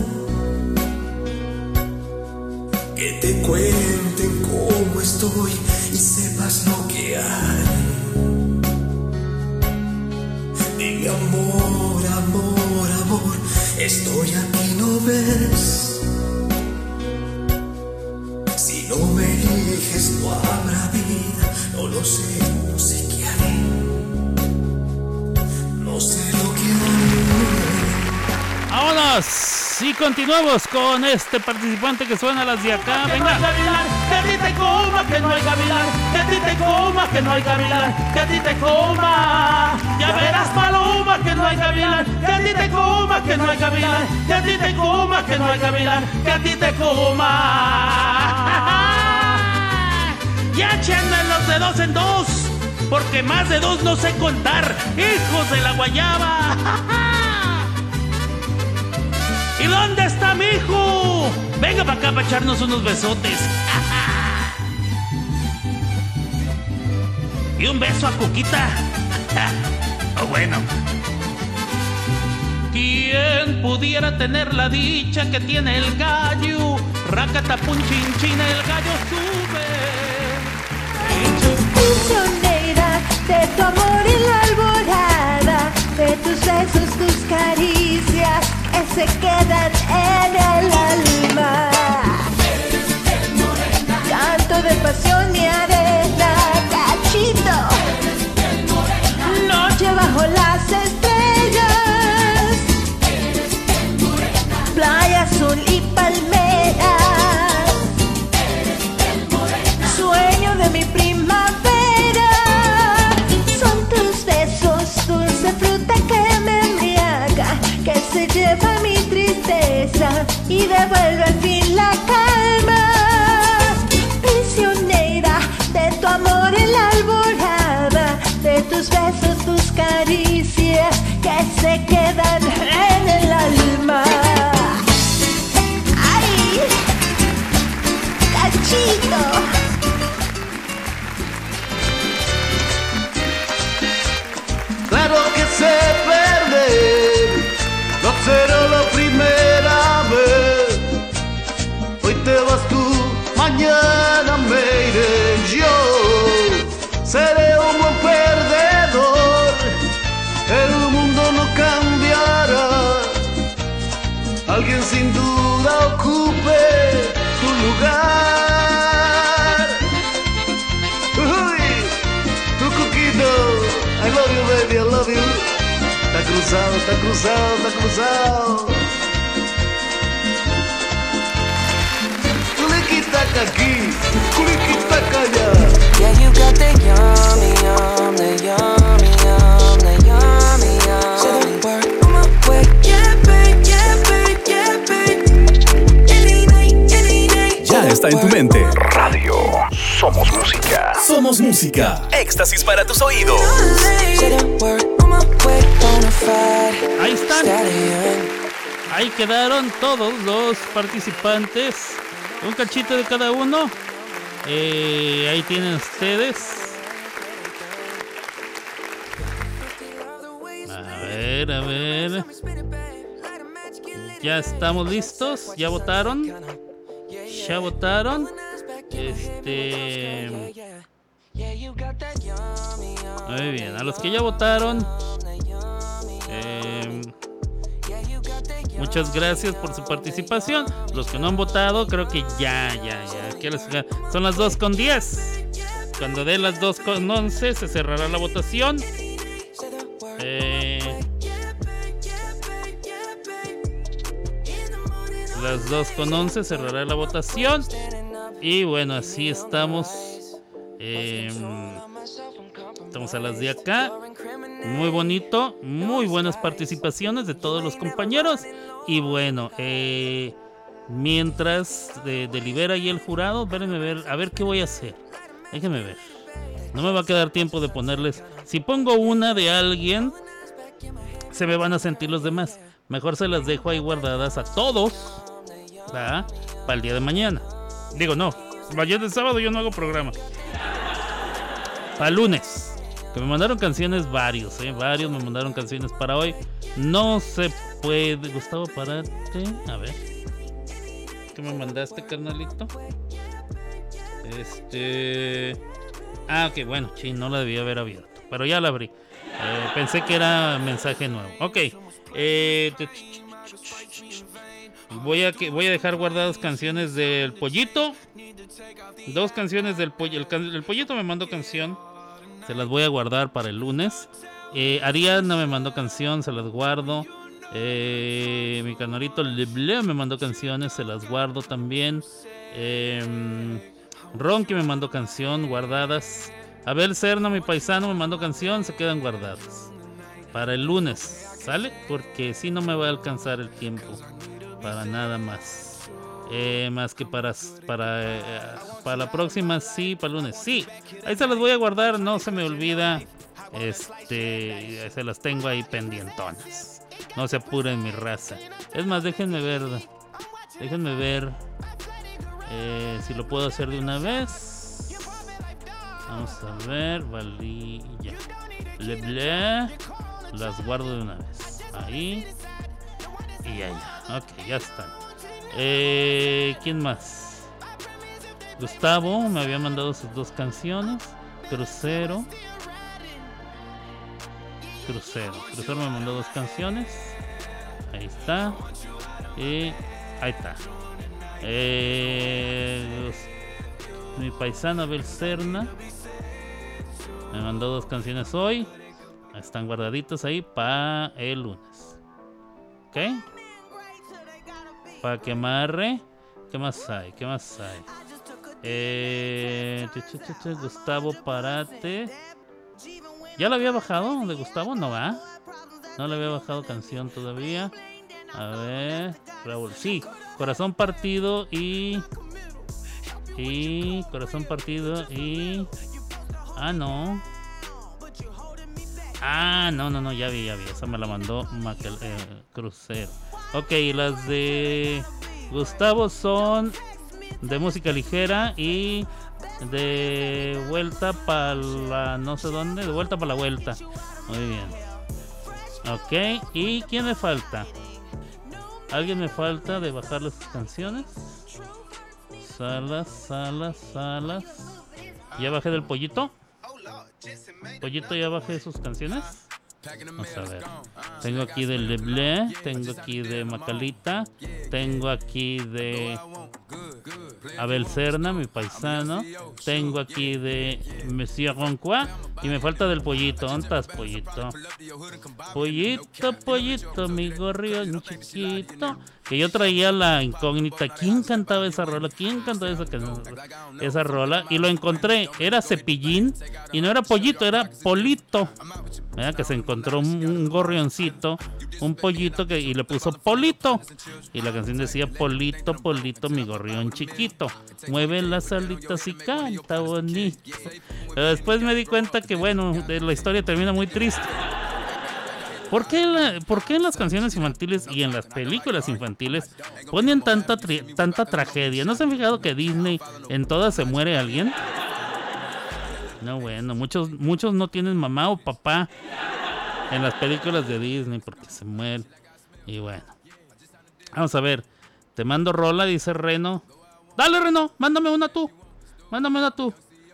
Estoy aquí, ¿no ves? Si no me eliges no habrá vida, no lo sé, no sé qué haré. No sé lo que haré. Vámonos. Y continuamos con este participante que suena a las de acá. Venga. Que no hay gavilán, que a ti te coma, que no hay gavilán, que a ti te coma. Ya verás paloma, que no hay gavilán, que a ti te coma, que no hay gavilán, que a ti te coma, que no hay gavilán, que a ti te coma. Ya echenme los de dos en dos, porque más de dos no sé contar, hijos de la guayaba. ¿Y dónde está mi hijo? Venga para acá para echarnos unos besotes. Y un beso a Cuquita. oh, bueno. ¿Quién pudiera tener la dicha que tiene el gallo? Racatapun chin el gallo sube. de tu amor en la alborada, de tus besos, tus caricias, que se quedan en el alma. Canto de pasión y arena, Noche bajo las estrellas, playa, azul y palmeras. Sueño de mi primavera. Son tus besos, dulce fruta que me embriaga Que se lleva mi tristeza y devuelve al fin la calma De tus besos, tus caricias que cruzado, está cruzado, está cruzado. Cliquitaca aquí, cliquitaca allá. Yeah, you got the yummy, yum, the yummy, yum, the yummy, yum. Say the word on my way. Yeah, babe, yeah, babe, yeah, babe. Any night, any night. Ya está en tu mente. Radio Somos Música. Somos música. Éxtasis para tus oídos. Ahí están. Ahí quedaron todos los participantes. Un cachito de cada uno. Eh, ahí tienen ustedes. A ver, a ver. Ya estamos listos. Ya votaron. Ya votaron. Este. Muy bien. A los que ya votaron. Muchas gracias por su participación. Los que no han votado, creo que ya, ya, ya. ¿Qué les- Son las 2 con 10. Cuando dé las 2 con 11 se cerrará la votación. Eh, las 2 con 11 cerrará la votación. Y bueno, así estamos. Eh, estamos a las de acá. Muy bonito, muy buenas participaciones de todos los compañeros. Y bueno, eh, mientras de- delibera ahí el jurado, espérenme ver, a ver qué voy a hacer. Déjenme ver. No me va a quedar tiempo de ponerles. Si pongo una de alguien, se me van a sentir los demás. Mejor se las dejo ahí guardadas a todos. ¿verdad? Para el día de mañana. Digo, no. Mañana es sábado yo no hago programa. Para lunes. Que me mandaron canciones varios, ¿eh? Varios me mandaron canciones para hoy. No se puede. Gustavo, parate. A ver. ¿Qué me mandaste, carnalito? Este. Ah, ok, bueno, sí, no la debía haber abierto. Pero ya la abrí. Eh, pensé que era mensaje nuevo. Ok. Eh, voy, a, que- voy a dejar guardadas canciones del pollito. Dos canciones del can- el pollito me mandó canción. Se las voy a guardar para el lunes. Eh, Ariana me mandó canción, se las guardo. Eh, mi canarito Leble me mandó canciones, se las guardo también. Eh, Ronky me mandó canción, guardadas. Abel Cerno, mi paisano, me mandó canción, se quedan guardadas. Para el lunes, ¿sale? Porque si no me va a alcanzar el tiempo. Para nada más. Eh, más que para, para, eh, para la próxima, sí, para el lunes, sí. Ahí se las voy a guardar, no se me olvida. Este, se las tengo ahí pendientonas. No se apuren mi raza. Es más, déjenme ver. Déjenme ver eh, si lo puedo hacer de una vez. Vamos a ver, valilla. Le ble. Las guardo de una vez. Ahí. Y allá. Ok, ya están. Eh, ¿Quién más? Gustavo me había mandado sus dos canciones. Crucero. Crucero. Crucero me mandó dos canciones. Ahí está. Y ahí está. Eh, mi paisana Abel Serna me mandó dos canciones hoy. Están guardaditas ahí para el lunes. ¿Ok? Para que amarre. ¿Qué más hay? ¿Qué más hay? Eh, Gustavo Parate. ¿Ya lo había bajado de Gustavo? No va. No le había bajado canción todavía. A ver. Raúl. Sí. Corazón partido y. Y. Corazón partido y. Ah, no. Ah, no, no, no, ya vi, ya vi. Esa me la mandó Maquel, eh, Crucero. Ok, las de Gustavo son de música ligera y de vuelta para la no sé dónde, de vuelta para la vuelta. Muy bien. Ok, ¿y quién me falta? ¿Alguien me falta de bajarle sus canciones? Salas, salas, salas. ¿Ya bajé del pollito? ¿Pollito ya bajé sus canciones? Vamos a ver. Tengo aquí de Leblé, tengo aquí de Macalita, tengo aquí de Abel Serna, mi paisano, tengo aquí de Monsieur Roncois y me falta del pollito. ¿Dónde estás, pollito? Pollito, pollito, mi gorrión chiquito. Que yo traía la incógnita. ¿Quién cantaba esa rola? ¿Quién cantaba esa, esa rola? Y lo encontré. Era Cepillín y no era pollito, era Polito. ¿verdad? Que se encontró un, un gorrioncito, un pollito que, y le puso Polito. Y la canción decía Polito, Polito, mi gorrión chiquito. Mueve las alitas y canta bonito. Pero después me di cuenta que, bueno, la historia termina muy triste. ¿Por qué, la- por qué en las canciones infantiles y en las películas infantiles ponen tanta, tri- tanta tragedia? ¿No se han fijado que Disney en todas se muere alguien? No, bueno, muchos, muchos no tienen mamá o papá en las películas de Disney porque se mueren. Y bueno. Vamos a ver. Te mando rola, dice Reno. Dale, Reno, mándame una tú. Mándame una tú.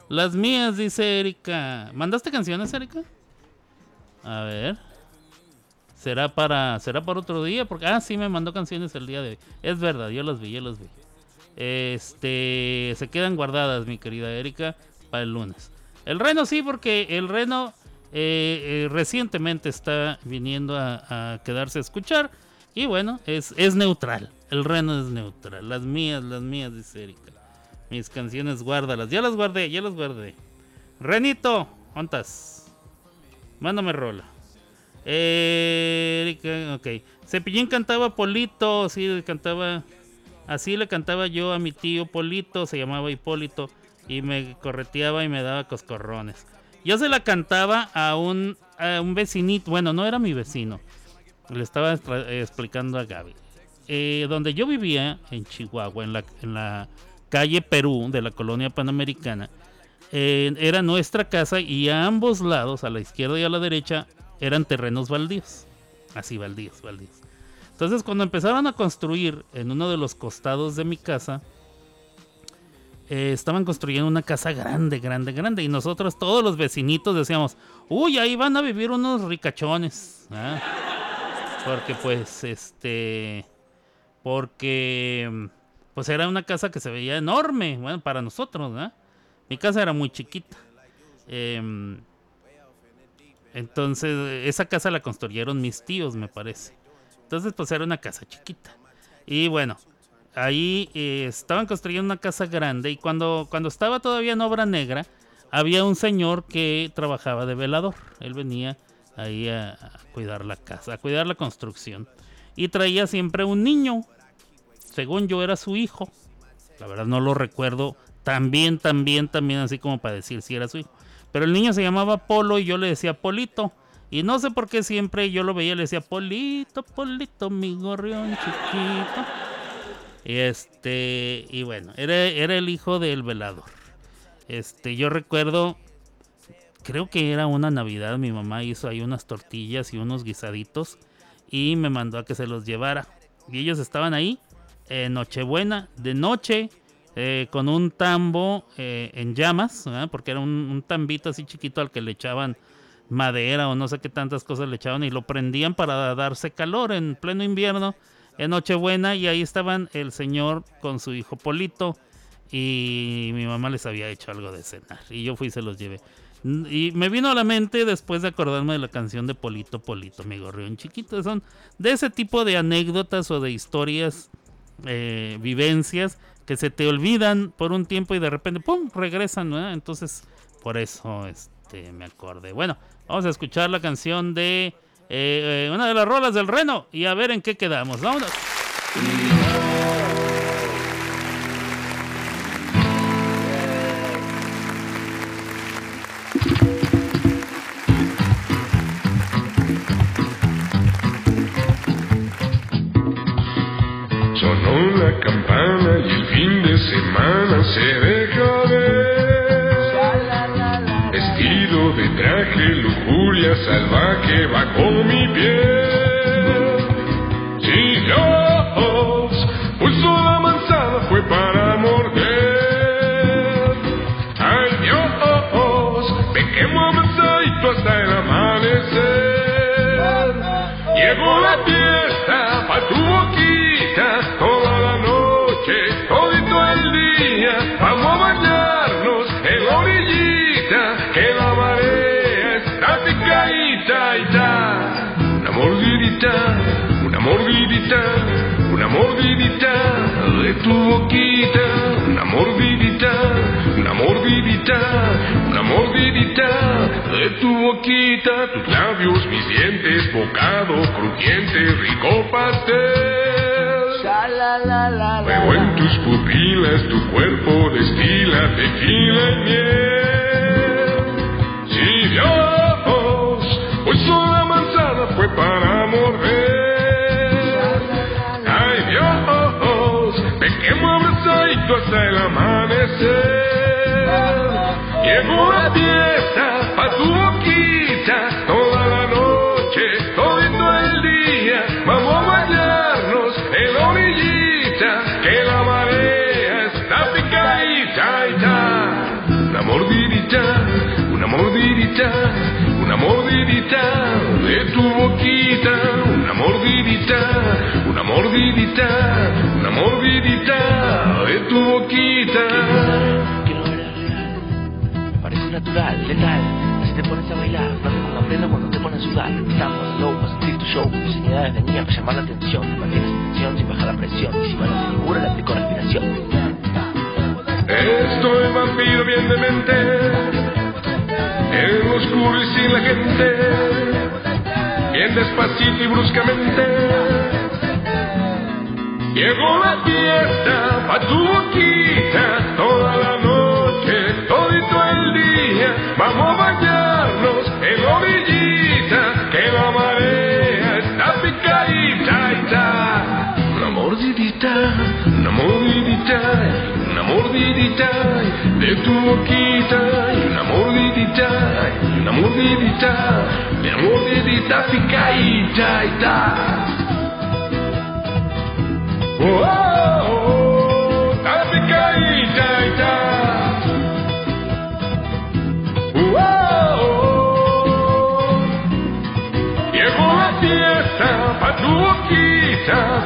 Las mías, dice Erika. ¿Mandaste canciones, Erika? A ver. ¿Será para, será para otro día? Porque, ah, sí, me mandó canciones el día de hoy. Es verdad, yo las vi, yo las vi. Este, se quedan guardadas, mi querida Erika, para el lunes. El Reno sí, porque el Reno eh, eh, recientemente está viniendo a, quedarse a escuchar. Y bueno, es, es neutral. El Reno es neutral. Las mías, las mías, dice Erika. Mis canciones, guárdalas. Ya las guardé, ya las guardé. Renito, ¿cuántas? Mándame rola. Erika, ok. Cepillín cantaba Polito, sí, cantaba. Así le cantaba yo a mi tío Polito, se llamaba Hipólito, y me correteaba y me daba coscorrones. Yo se la cantaba a un, a un vecinito, bueno, no era mi vecino, le estaba explicando a Gaby. Eh, donde yo vivía, en Chihuahua, en la, en la calle Perú de la colonia panamericana, eh, era nuestra casa y a ambos lados, a la izquierda y a la derecha, eran terrenos baldíos. Así, baldíos, baldíos. Entonces, cuando empezaron a construir en uno de los costados de mi casa, eh, estaban construyendo una casa grande, grande, grande. Y nosotros, todos los vecinitos, decíamos, uy, ahí van a vivir unos ricachones. ¿ah? Porque pues, este, porque pues era una casa que se veía enorme, bueno, para nosotros, ¿verdad? Mi casa era muy chiquita. Em, entonces, esa casa la construyeron mis tíos, me parece. Entonces, pues era una casa chiquita. Y bueno, ahí eh, estaban construyendo una casa grande y cuando, cuando estaba todavía en obra negra, había un señor que trabajaba de velador. Él venía ahí a, cuidar la casa, a cuidar la construcción. Y traía siempre un niño. Según yo era su hijo. La verdad no lo recuerdo bien, tan bien así como para decir si era su hijo. Pero el niño se llamaba Polo y yo le decía Polito. Y no sé por qué siempre yo lo veía y le decía Polito, Polito, mi gorrión chiquito. Este, y bueno, era, era el hijo del velador. Este, yo recuerdo, creo que era una Navidad, mi mamá hizo ahí unas tortillas y unos guisaditos y me mandó a que se los llevara. Y ellos estaban ahí, en Nochebuena, de noche, eh, con un tambo eh, en llamas, porque era un, un tambito así chiquito al que le echaban madera o no sé qué tantas cosas le echaban y lo prendían para darse calor en pleno invierno en Nochebuena y ahí estaban el señor con su hijo Polito y mi mamá les había hecho algo de cenar y yo fui y se los llevé. Y me vino a la mente después de acordarme de la canción de Polito, Polito, mi gorrión chiquito. Son de ese tipo de anécdotas o de historias, eh, vivencias que se te olvidan por un tiempo y de repente, ¡pum!, regresan, ¿no? Entonces, por eso este, me acordé. Bueno, vamos a escuchar la canción de eh, eh, una de las rolas del Reno y a ver en qué quedamos. Vámonos. Sonó la campana y el fin de semana se de traje, lujuria salvaje bajo mi piel. Mordidita, una mordidita de tu boquita, una mordidita, una mordidita, una mordidita de tu boquita, tus labios, mis dientes, bocado crujiente, rico pastel. Veo en tus pupilas tu cuerpo destila tequila y miel. Amanecer. Llegó la fiesta pa' tu boquita toda la noche, todo el día. Vamos a bañarnos en la orillita, que la marea está picadita. Una mordidita, una mordidita, una mordidita de tu boquita, una mordidita, una mordidita, una mordidita de tu boquita. Me parece natural, letal. Si te pones a bailar, no haces una prenda cuando te pones a sudar. Estamos low, para sentir tu show. Diseñadas venían para llamar la atención. Mantienes atención sin bajar la presión. Y si manos de figura, le aplico respiración. Estoy vampiro bien demente, en lo oscuro y sin la gente, bien despacito y bruscamente. Llegó la fiesta pa' tu boquita, toda la noche, todito el día, vamos a bañarnos en orillita, que la marea está picadita ta. Una mordidita, una mordidita, una mordidita de tu boquita, una mordidita, una mordidita, una mordidita picadita. está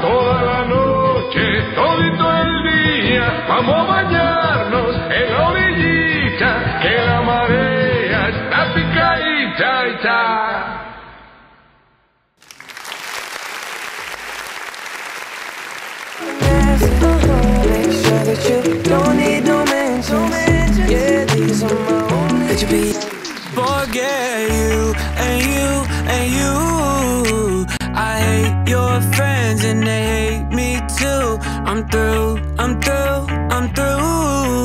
toda la noche, todito el día. Vamos a bañarnos en la orillita, que la marea picadita y be? forget you and you and you. I hate your friends and they hate me too. I'm through, I'm through, I'm through.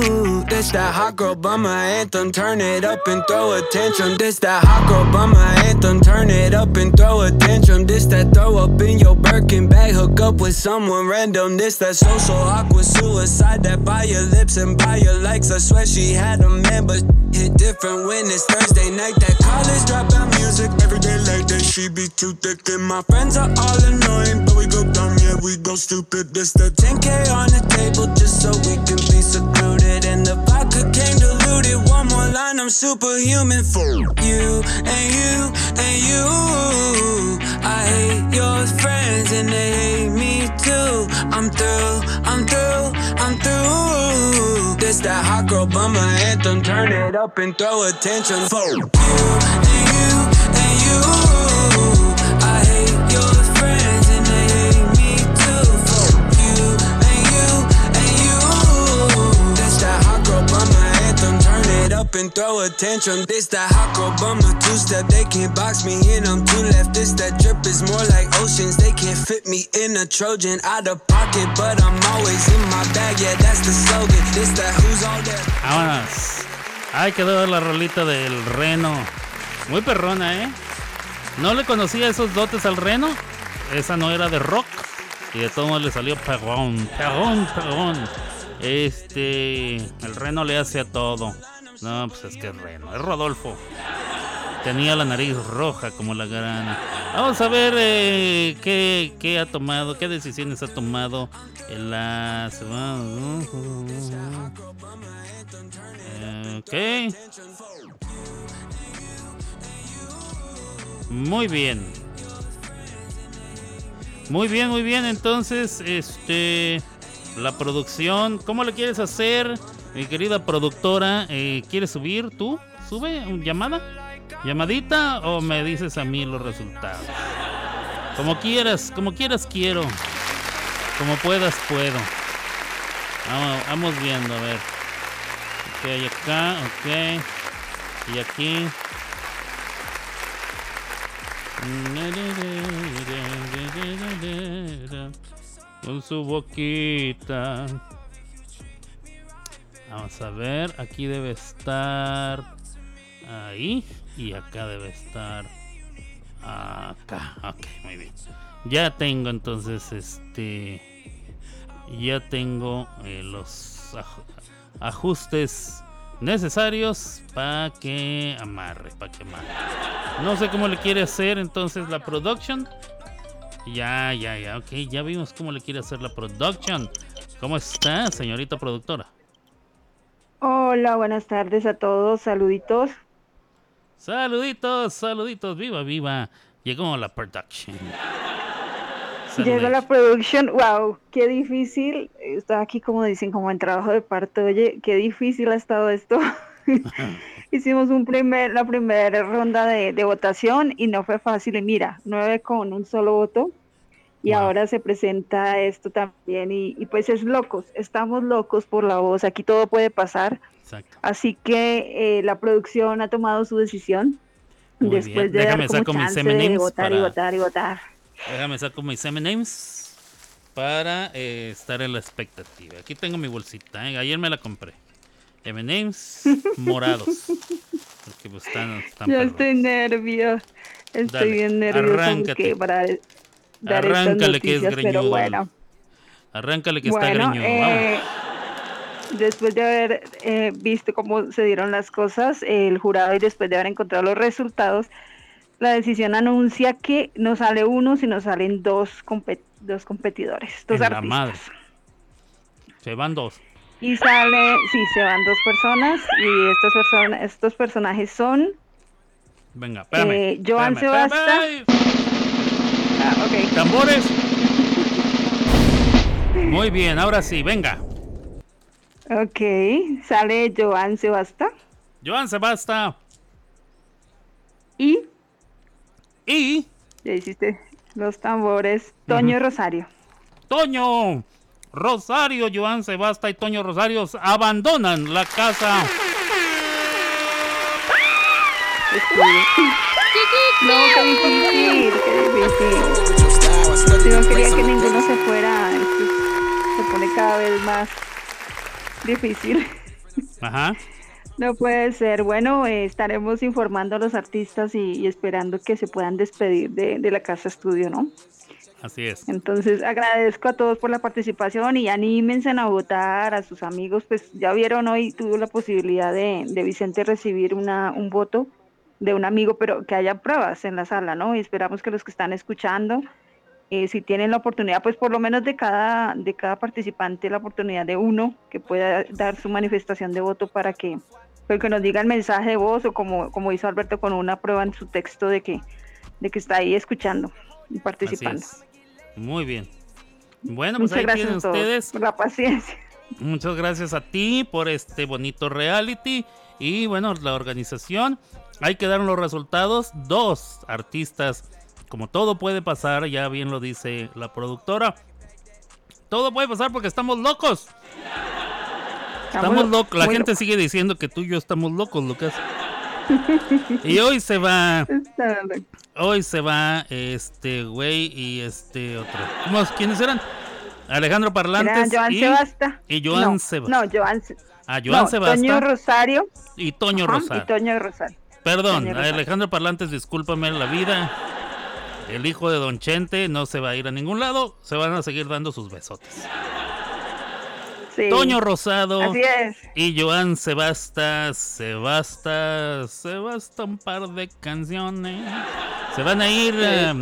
This that hot girl bummer anthem, turn it up and throw a tantrum. This that hot girl bummer anthem, turn it up and throw a tantrum. This that throw up in your Birkin bag, hook up with someone random. This that social awkward suicide that by your lips and by your likes. I swear she had a man, but hit different when it's Thursday night. That college dropout music every day like that. She be too thick, and my friends are all annoying, but we go dumb, yeah, we go stupid. This the 10k on the table just so we can be secluded. And the vodka diluted. One more line, I'm superhuman for you and you and you. I hate your friends and they hate me too. I'm through, I'm through, I'm through. This that hot girl bummer anthem. Turn it up and throw attention for you and you and you. And throw attention. This that hot girl two step. They can't box me in. I'm two left. This that drip is more like oceans. They can't fit me in a Trojan out of pocket, but I'm always in my bag. Yeah, that's the slogan. This that who's all there. Vámonos. Ay, quedó la rolita del Reno. Muy perrona, ¿eh? No le conocía esos dotes al Reno. Esa no era de rock. Y de todo modo le salió perrón, perrón, perrón. Este. El Reno le hace a todo. No, pues es que es Reno. Es Rodolfo. Tenía la nariz roja como la grana. Vamos a ver eh, qué, qué ha tomado, qué decisiones ha tomado en la semana. Ok. Muy bien. Muy bien, muy bien. Entonces, este. La producción. ¿Cómo le quieres hacer? Mi querida productora. eh, ¿Quieres subir tú? ¿Sube? ¿Llamada? ¿Llamadita o me dices a mí los resultados? Como quieras, como quieras quiero. Como puedas puedo. Vamos, vamos viendo, a ver. Ok, acá, ok. Y aquí. Con su boquita. Vamos a ver, aquí debe estar ahí y acá debe estar acá. Ok, muy bien. Ya tengo entonces este ya tengo eh, los aj- ajustes necesarios para que amarre, para que amarre. No sé cómo le quiere hacer entonces la production. Ya, ya, ya, ok, ya vimos cómo le quiere hacer la production. ¿Cómo está, señorita productora? Hola, buenas tardes a todos, saluditos. Saluditos, saluditos, viva, viva. Llegó la production. Llegó la producción, wow, qué difícil. Está aquí como dicen, como en trabajo de parto. Oye, qué difícil ha estado esto. Hicimos un primer, la primera ronda de, de votación y no fue fácil. Y mira, nueve con un solo voto. Y ahora se presenta esto también. Y, y pues es locos, estamos locos por la voz. Aquí todo puede pasar. Exacto. Así que eh, la producción ha tomado su decisión. Muy después bien. de Déjame dar como chance de votar y para- votar y votar. Déjame saco mis M&M's para eh, estar en la expectativa. Aquí tengo mi bolsita, ¿eh? ayer me la compré. M&M's morados. Porque pues están, están Yo perros. estoy nerviosa. Estoy Dale, bien arráncate. porque para dar Arráncale estas que es noticias, pero greñudo. bueno. Arráncale que está greñudo. eh, después de haber eh, visto cómo se dieron las cosas, el jurado y después de haber encontrado los resultados, la decisión anuncia que no sale uno, sino salen dos, compe- dos competidores, dos En la artistas. madre. Se van dos. Y sale, sí, se van dos personas y estas personas, estos personajes son Venga, espérame. eh, Joan espérame, espérame. Ah, ok. Tambores. Muy bien, ahora sí, venga. Ok, sale Joan Sebasta Joan Sebasta. y Y ya hiciste los tambores, Toño Rosario. Toño Rosario, Joan Sebasta y Toño Rosario abandonan la casa. No, qué difícil, qué difícil. Si no quería que ninguno se fuera, se pone cada vez más difícil. Ajá. No puede ser. Bueno, eh, estaremos informando a los artistas y, y esperando que se puedan despedir de, de la casa estudio, ¿no? Así es. Entonces agradezco a todos por la participación y anímense a votar a sus amigos. Pues ya vieron hoy, tuvo la posibilidad de, de Vicente recibir una, un voto de un amigo, pero que haya pruebas en la sala, ¿no? Y esperamos que los que están escuchando, eh, si tienen la oportunidad, pues por lo menos de cada, de cada participante la oportunidad de uno que pueda dar su manifestación de voto para que, pues, que nos diga el mensaje de voz o como, como hizo Alberto con una prueba en su texto de que, de que está ahí escuchando y participando. es. Muy bien. Bueno, pues Muchas ahí gracias tienen a todos ustedes. por la paciencia. Muchas gracias a ti por este bonito reality y bueno, la organización. Ahí quedaron los resultados. Dos artistas, como todo puede pasar, ya bien lo dice la productora. Todo puede pasar porque estamos locos. Estamos locos. La gente sigue diciendo que tú y yo estamos locos, Lucas. Y hoy se va. Hoy se va este güey y este otro. ¿Cómo- ¿Quiénes eran? Alejandro Parlantes Era Joan y, Sebasta. y Joan no, Sebasta. No, Joan, Ah, Joan no, Sebasta Toño Rosario. y Toño Ajá, Rosario. Y Toño Rosario. Perdón. Alejandro Parlantes, discúlpame la vida. El hijo de Don Chente no se va a ir a ningún lado, se van a seguir dando sus besotes. Sí. Toño Rosado Así es. y Joan Sebasta, Sebasta, Sebasta un par de canciones. Se van a ir Sí, eh,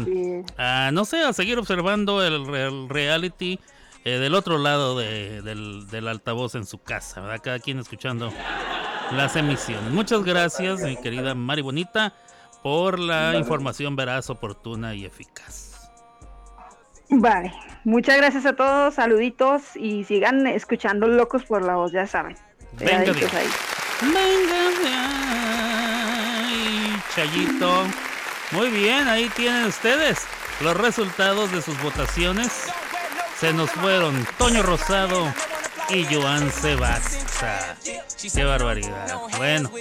sí. a, no sé, a seguir observando el, el reality eh, del otro lado de- del, del altavoz en su casa, ¿verdad? Cada quien escuchando las emisiones. Muchas gracias, mi querida Mari Bonita, por la información veraz, oportuna y eficaz. Vale. Muchas gracias a todos, saluditos y sigan escuchando Locos por la Voz, ya saben. Venga, ahí. Venga, ay, Chayito. Muy bien, ahí tienen ustedes los resultados de sus votaciones. Se nos fueron Toño Rosado y Joan Sebasta. Qué barbaridad. Bueno,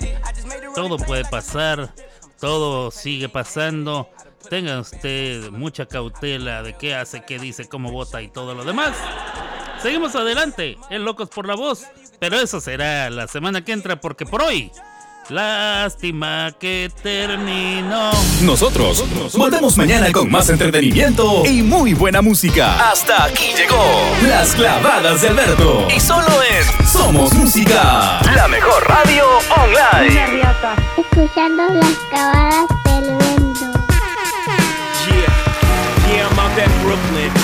todo puede pasar, todo sigue pasando. Tenga usted mucha cautela de qué hace, qué dice, cómo vota y todo lo demás. Seguimos adelante, en Locos por la Voz, pero eso será la semana que entra porque por hoy, lástima que terminó. Nosotros volvemos mañana con más entretenimiento y muy buena música. Hasta aquí llegó Las Clavadas de Alberto. Y solo en Somos Música, la mejor radio online. Escuchando las clavadas del viento. Yeah, yeah, I'm out at Brooklyn.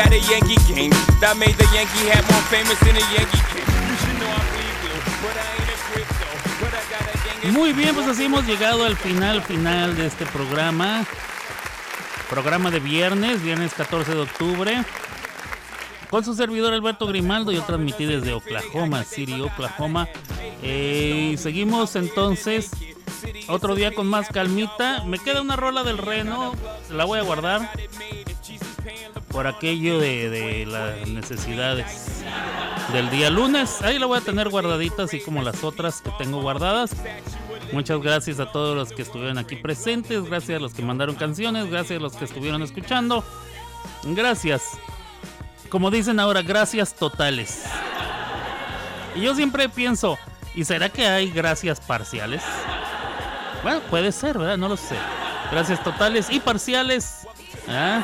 At a Yankee game. That made the Yankee hat more famous than a Yankee king. You should know I bleed blue, but I ain't a crypto. But I got a gang Muy bien, pues así hemos llegado al final, final de este programa. Programa de viernes, viernes 14 de octubre. Con su servidor Alberto Grimaldo, yo transmití desde Oklahoma City, Oklahoma. Eh, y seguimos entonces otro día con más calmita. Me queda una rola del reno, la voy a guardar por aquello de, las necesidades del día lunes. Ahí la voy a tener guardadita, así como las otras que tengo guardadas. Muchas gracias a todos los que estuvieron aquí presentes, gracias a los que mandaron canciones, gracias a los que estuvieron escuchando. Gracias. Como dicen ahora, gracias totales. Y yo siempre pienso, ¿y será que hay gracias parciales? Bueno, puede ser, ¿verdad? No lo sé. Gracias totales y parciales. ¿ah?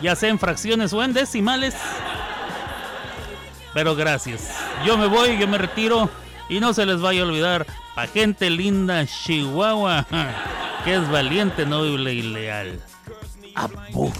Ya sea en fracciones o en decimales. Pero gracias. Yo me voy, yo me retiro. Y no se les vaya a olvidar, pa' gente linda, Chihuahua, que es valiente, noble y leal. Apu.